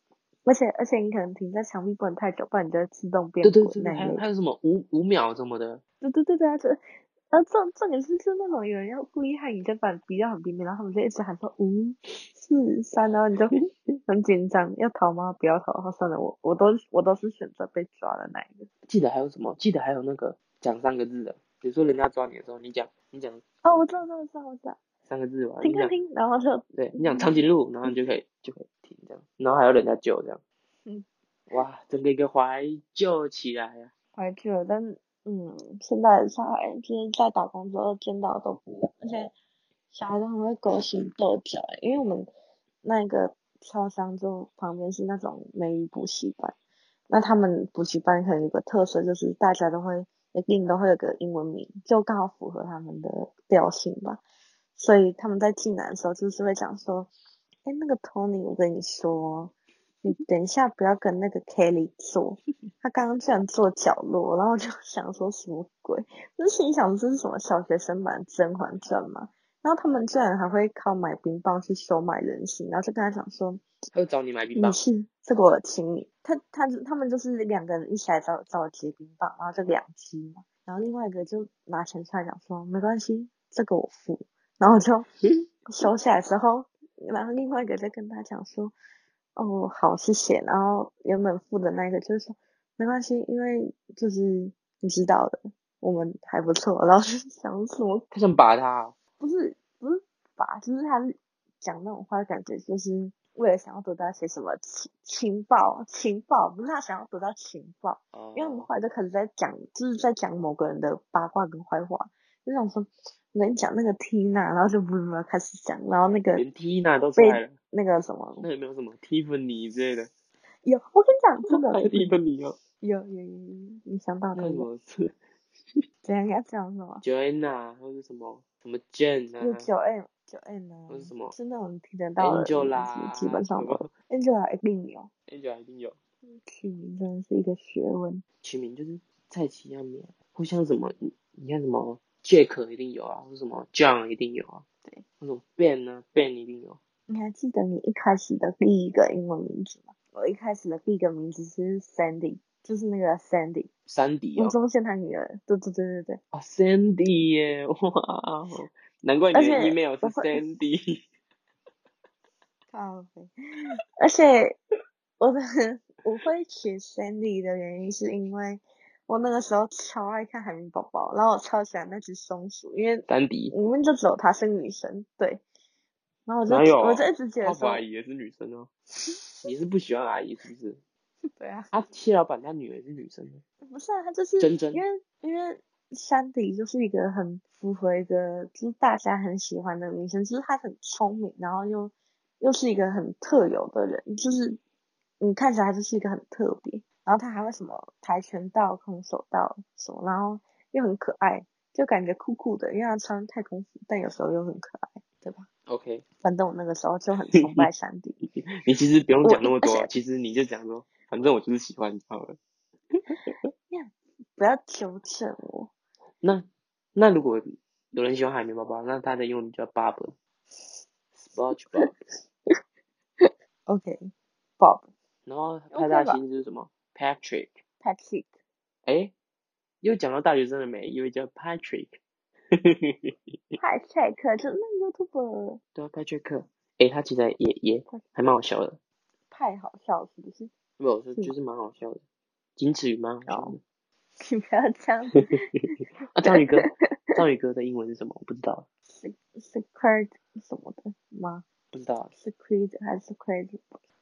而且而且你可能停在墙壁不能太久，不然你就会自动变。对对对。还有还有什么五五秒什么的。对对对对啊，这。然后重重点是是那种有人要故意害你，就把比较很边边，然后他们就一直喊说五四三，然后你就 很紧张，要逃吗？不要逃，然后算了，我我都我都是选择被抓的那一个。记得还有什么？记得还有那个讲三个字的，比如说人家抓你的时候，你讲你讲。哦，我知道，我知道，我知道。三个字吧。听听听，然后就对你讲长颈鹿，然后你就可以就可以停这样，然后还有人家救这样。嗯。哇，整个一个怀旧起来呀、啊。怀旧，但。嗯，现在的小孩就是在打工之后见到都不一样，而且小孩都很会勾心斗角，因为我们那个超商就旁边是那种美语补习班，那他们补习班可能有个特色就是大家都会一定都会有个英文名，就刚好符合他们的调性吧，所以他们在进来的时候就是会讲说，哎，那个 Tony，我跟你说。你等一下，不要跟那个 Kelly 坐，他刚刚居然坐角落，然后就 想说什么鬼？就心想这是什么小学生版《甄嬛传》吗？然后他们居然还会靠买冰棒去收买人心，然后就跟他讲说，他会找你买冰棒，是这个我请你。他他他们就是两个人一起来找找我结冰棒，然后就两只嘛，然后另外一个就拿钱出来讲说没关系，这个我付，然后就 收起来之后，然后另外一个在跟他讲说。哦，好，谢谢。然后原本付的那个就是说没关系，因为就是你知道的，我们还不错。然后就想说，他想拔他，不是不是拔，就是他是讲那种话，感觉就是为了想要得到一些什么情情报，情报不是他想要得到情报，哦、因为我们后来就开始在讲，就是在讲某个人的八卦跟坏话，就想说。能讲那个 Tina，然后就不不开始讲，然后那个连 Tina 都出来了，那个什么，那有没有什么 Tiffany 之类的？有，我跟你讲，真的 Tiffany 哦，有有有，你想到那个？怎样？要讲什么？Joanna 或者什么什么 Jane 啊？有九 M 九 M 啊？或者什么？是那种听得到的 Angela，基本上都 Angela 一定有，Angela 一定有。取名真的是一个学问，取名就是菜奇样名，或像什么，你看什么？Jack 一定有啊，或什么 John 一定有啊，对，那种 Ben 呢，Ben 一定有。你还记得你一开始的第一个英文名字吗？我一开始的第一个名字是 Sandy，就是那个 Sandy。Sandy 哦。吴宗宪他女儿。对对对对对。啊，Sandy 耶，哇，难怪你的 email 是 Sandy。靠北。而且我的我会取 Sandy 的原因是因为。我那个时候超爱看海绵宝宝，然后我超喜欢那只松鼠，因为丹迪，里面就只有她是女生，对。然后我就有我就一直觉得说，阿姨也是女生哦。你是不喜欢阿姨是不是？对啊。啊，谢老板他女儿是女生。不是啊，他就是真真，因为因为珊迪就是一个很符合一个就是大家很喜欢的女生，就是她很聪明，然后又又是一个很特有的人，就是你看起来就是一个很特别。然后他还会什么跆拳道、空手道什么，然后又很可爱，就感觉酷酷的，因为他穿太空服，但有时候又很可爱，对吧？OK，反正我那个时候就很 崇拜山迪。你其实不用讲那么多，其实你就讲说，反正我就是喜欢他了。不要纠正我。那那如果有人喜欢海绵宝宝，那他的英文名叫 Bob，SpongeBob。OK，Bob。然后派大星是什么？Patrick，Patrick，哎，又讲到大学生了没？一位叫 Patrick。派翠克就那 YouTuber。对啊，派翠克。哎，他其实也也还蛮好笑的。太好笑是不是？没有，是就是蛮好笑的，仅此于蛮好笑的。你不要这样子。啊，章鱼哥，章鱼哥的英文是什么？我不知道。Secret 什么的吗？不知道。Secret 还是 Secret？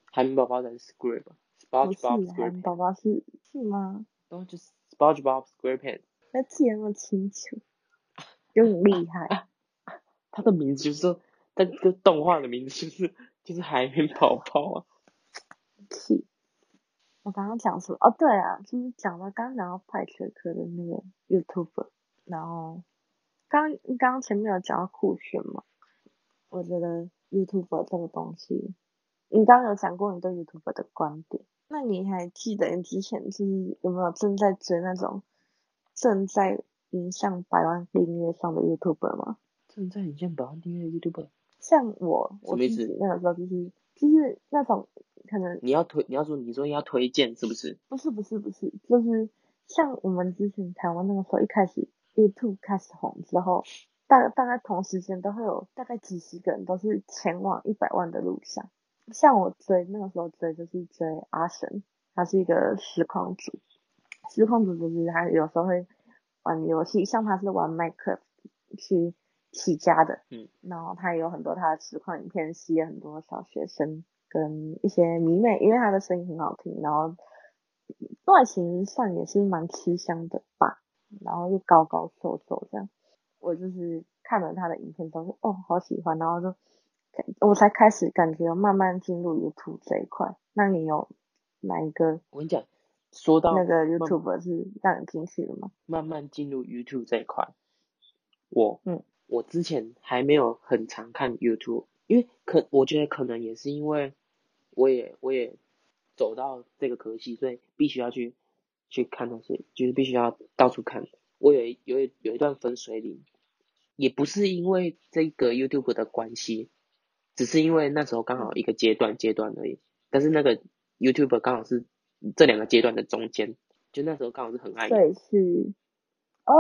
海绵宝宝的 Square 吧。不是，海绵宝宝是是吗？然后就是 SpongeBob SquarePants。那记得那么清楚，就很厉害。他的名字就是说，他这个动画的名字就是 就是海绵宝宝啊。气。我刚刚讲什么？哦，对啊，就是讲到刚刚讲到派翠克的那个 YouTuber，然后刚刚刚前面有讲到酷炫嘛？我觉得 YouTuber 这个东西，你刚刚有讲过你对 YouTuber 的观点，那你还记得你之前就是有没有正在追那种正在迎向百万订阅上的 YouTuber 吗？正在迎向百万订阅的 YouTuber？像我，我自己那个时候就是就是那种。可能你要推，你要说，你说要推荐是不是？不是不是不是，就是像我们之前台湾那个时候，一开始 YouTube 开始红之后，大大概同时间都会有大概几十个人都是前往一百万的路上。像我追那个时候追就是追阿神，他是一个实况主，实况主就是他有时候会玩游戏，像他是玩 Minecraft 去起家的，嗯，然后他也有很多他的实况影片，吸引很多小学生。跟一些迷妹，因为他的声音很好听，然后外形上也是蛮吃香的吧，然后又高高瘦瘦这样，我就是看了他的影片之后，哦，好喜欢，然后就我才开始感觉慢慢进入 YouTube 这一块。那你有哪一个？我跟你讲，说到那个 YouTube 是让你进去的吗？慢慢进入 YouTube 这一块，我嗯，我之前还没有很常看 YouTube。因为可我觉得可能也是因为，我也我也走到这个科系，所以必须要去去看那些，就是必须要到处看。我有一有一有一段分水岭，也不是因为这个 YouTube 的关系，只是因为那时候刚好一个阶段阶段而已。但是那个 YouTube 刚好是这两个阶段的中间，就那时候刚好是很爱演。对，是哦，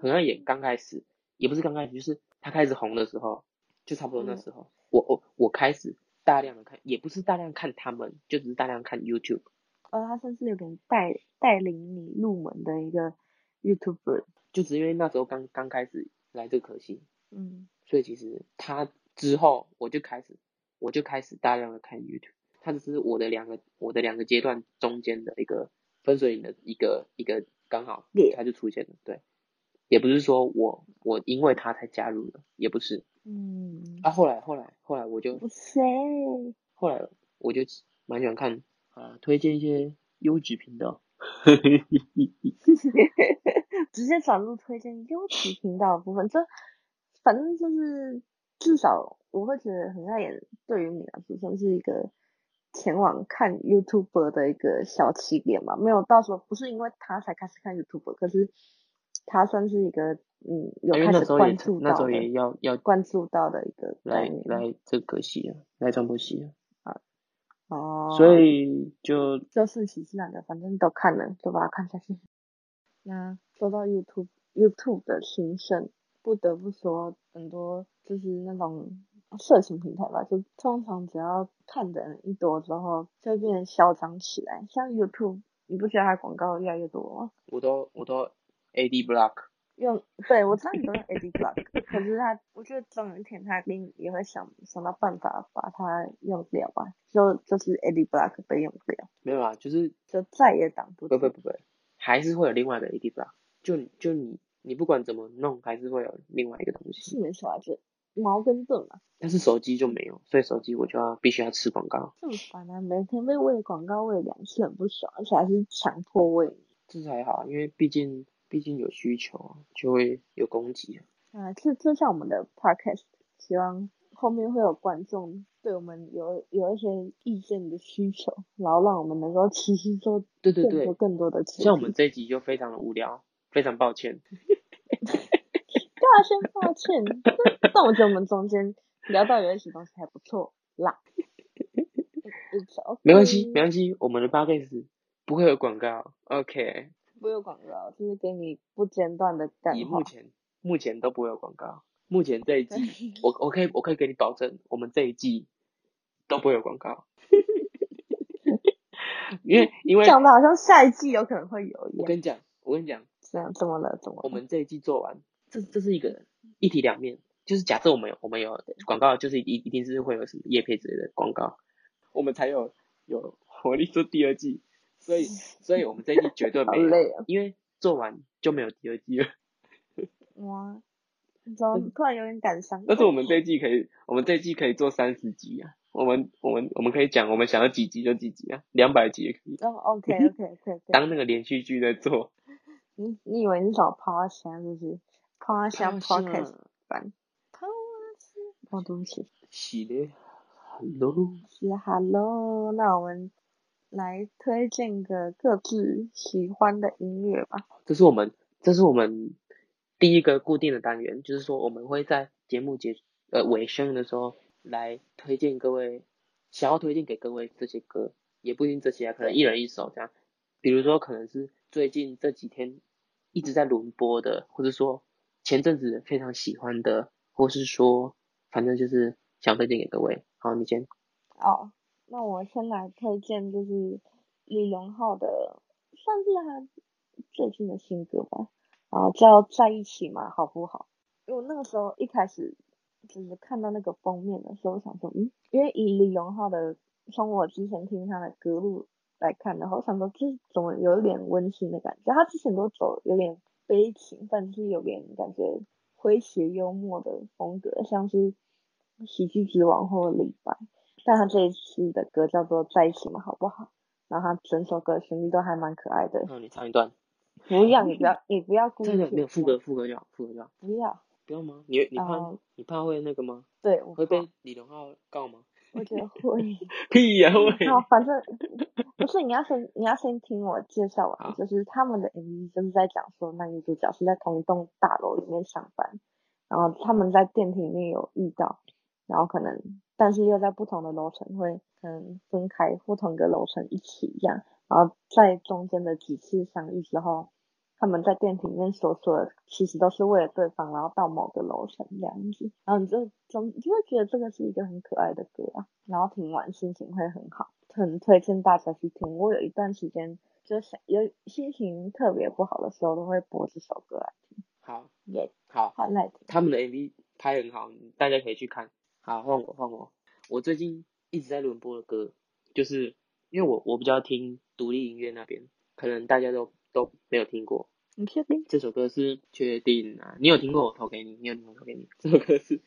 很爱演，刚开始也不是刚开始，就是他开始红的时候。就差不多那时候，嗯、我我我开始大量的看，也不是大量看他们，就只是大量看 YouTube。呃、哦，他算是有点带带领你入门的一个 YouTuber，就只因为那时候刚刚开始来这个科系，嗯，所以其实他之后我就开始我就开始大量的看 YouTube，它只是我的两个我的两个阶段中间的一个分水岭的一个一个刚好它就出现了，对，也不是说我我因为它才加入的，也不是。嗯，啊，后来后来后来我就，谁？后来我就蛮喜欢看啊，推荐一些优质频道，直接转入推荐优质频道的部分，这反正就是至少我会觉得很碍眼，对于你来说算是一个前往看 YouTuber 的一个小起点嘛，没有到时候不是因为他才开始看 YouTuber，可是。他算是一个嗯，有开始关注到的，那时候也要要关注到的一个来来这个系啊，来传播系啊，哦，所以就就顺其自然的，反正都看了，就把它看下去。那说到 YouTube YouTube 的兴盛，不得不说很多就是那种色情平台吧，就通常只要看的人一多之后，就会变得嚣张起来。像 YouTube，你不觉得它广告越来越多吗？我都我都。Ad Block 用，对，我知道你都用 Ad Block，可是他，我觉得总有一天他一定也会想想到办法把它用掉吧，就就是 Ad Block 被用掉。没有啊，就是就再也挡不住。不不不不，还是会有另外的 Ad Block，就就你你不管怎么弄，还是会有另外一个东西。是没错啊，就矛跟盾嘛。但是手机就没有，所以手机我就要必须要吃广告。这么烦啊，每天被喂广告喂两次很不爽，而且还是强迫喂。这是还好，因为毕竟。毕竟有需求，就会有供给啊。啊，这这像我们的 podcast，希望后面会有观众对我们有有一些意见的需求，然后让我们能够持续做对对对更多的。像我们这一集就非常的无聊，非常抱歉。大声抱歉，但我觉得我们中间聊到有一些东西还不错啦。没关系，没关系，我们的 podcast 不会有广告，OK。不会有广告，就是给你不间断的干。以目前目前都不会有广告，目前这一季我我可以我可以给你保证，我们这一季都不会有广告。因为因为讲的好像下一季有可能会有一样。我跟你讲，我跟你讲，这样怎么了？怎么了？我们这一季做完，这这是一个一体两面，就是假设我们有我们有广告，就是一一定是会有什么叶配之类的广告，我们才有有活力做第二季。所以 所以我们这一季绝对没有，累啊、因为做完就没有第二季了。哇，怎么突然有点感伤？但是我们这一季可以，我们这一季可以做三十集啊。我们我们我们可以讲，我们想要几集就几集啊，两百集也可以。哦、oh,，OK OK OK。当那个连续剧在做。你你以为你找趴下是 Podcast 版。趴下。哦，对不起。是的。Hello。是 Hello，那我们来推荐个各自喜欢的音乐吧。这是我们这是我们第一个固定的单元，就是说我们会在节目结呃尾声的时候。来推荐各位，想要推荐给各位这些歌，也不一定这些啊，可能一人一首这样。比如说，可能是最近这几天一直在轮播的，或者说前阵子非常喜欢的，或是说，反正就是想推荐给各位。好，你先。哦，那我先来推荐，就是李荣浩的，算是他最近的新歌吧，然后叫在一起嘛，好不好？因为我那个时候一开始。就是看到那个封面的时候，我想说，嗯，因为以李荣浩的，从我之前听他的歌路来看的话，我想说，就是总有一点温馨的感觉。他之前都走有点悲情，但是有点感觉诙谐幽默的风格，像是喜剧之王或李白。但他这一次的歌叫做在一起嘛，好不好？然后他整首歌旋律都还蛮可爱的。那你唱一段。不要，你不要，你不要故意。对对，没有副歌，副歌就好，副歌就好。不要。不要吗？你你怕、uh, 你怕会那个吗？对，会被李荣浩告吗？我觉得会。屁呀、啊、会。好，反正不是你要先你要先听我介绍完，就是他们的 MV 就是在讲说，那女主角是在同一栋大楼里面上班，然后他们在电梯里面有遇到，然后可能但是又在不同的楼层会可能分开，不同的楼层一起这样，然后在中间的几次相遇之后。他们在电梯里面所说的，其实都是为了对方，然后到某个楼层这样子，然后你就总就会觉得这个是一个很可爱的歌啊，然后听完心情会很好，很推荐大家去听。我有一段时间就想有心情特别不好的时候，都会播这首歌来听。好，也 Yeah, 好，好来听。他们的 MV 拍很好，大家可以去看。好，换我换我，我最近一直在轮播的歌，就是因为我我比较听独立音乐那边，可能大家都都没有听过。你确定？这首歌是确定啊？你有听过我投给你？你有听过我投给你？这首歌是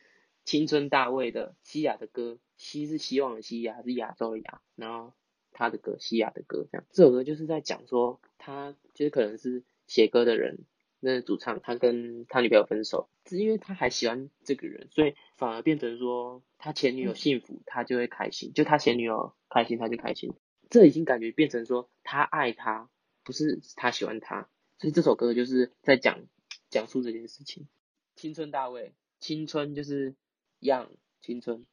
青春大卫的西亚的歌，西是希望的西，亚是亚洲的亚，然后他的歌西亚的歌这样。这首歌就是在讲说，他就是可能是写歌的人，那个主唱他跟他女朋友分手，是因为他还喜欢这个人，所以反而变成说他前女友幸福，他就会开心；就他前女友开心，他就开心。这已经感觉变成说他爱他，不是他喜欢他。所以这首歌就是在讲讲述这件事情。青春大卫，青春就是 young 青春，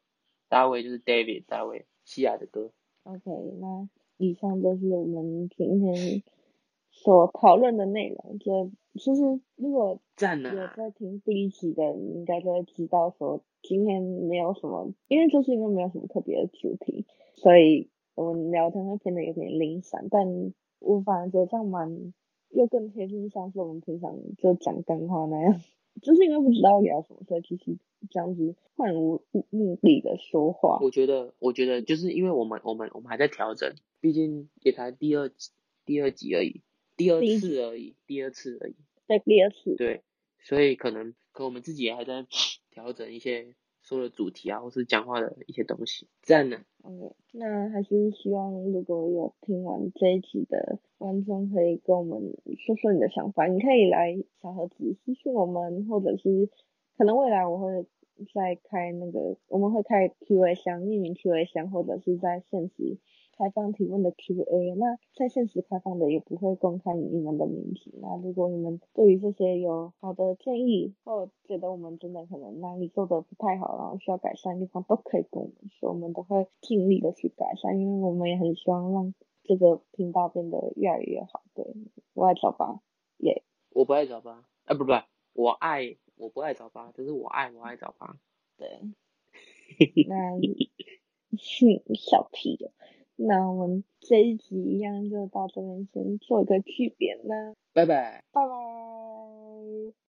大卫就是 David 大卫，西亚的歌。OK，那以上都是我们今天所讨论的内容。就其实如果有在听第一集的，你应该就会知道说今天没有什么，因为就是因为没有什么特别的主题，所以我们聊天会变得有点零散。但我反而觉得这样蛮。又更贴近像是我们平常就讲干话那样，就是因为不知道聊什么，所以就是这样子漫无目的的说话。我觉得，我觉得就是因为我们我们我们还在调整，毕竟也才第二第二集而已，第二次而已，第二次而已。对，第二次。对，所以可能可我们自己也还在调整一些。说的主题啊，或是讲话的一些东西，这样呢。嗯，那还是希望如果有听完这一集的观众，可以跟我们说说你的想法。你可以来小盒子私信我们，或者是可能未来我会再开那个，我们会开 Q&A 箱，匿名 Q&A 箱，或者是在现实。开放提问的 Q&A，那在现实开放的也不会公开你们的名字。那如果你们对于这些有好的建议，或觉得我们真的可能哪里做的不太好，然后需要改善的地方，都可以跟我们说，我们都会尽力的去改善，因为我们也很希望让这个频道变得越来越好。对，我爱早八，耶、yeah！我不爱早八，啊不不，我爱我不爱早八，就是我爱我爱早八。对，那 小屁的，那我们这一集一样就到这边先做一个句点啦，拜拜，拜拜。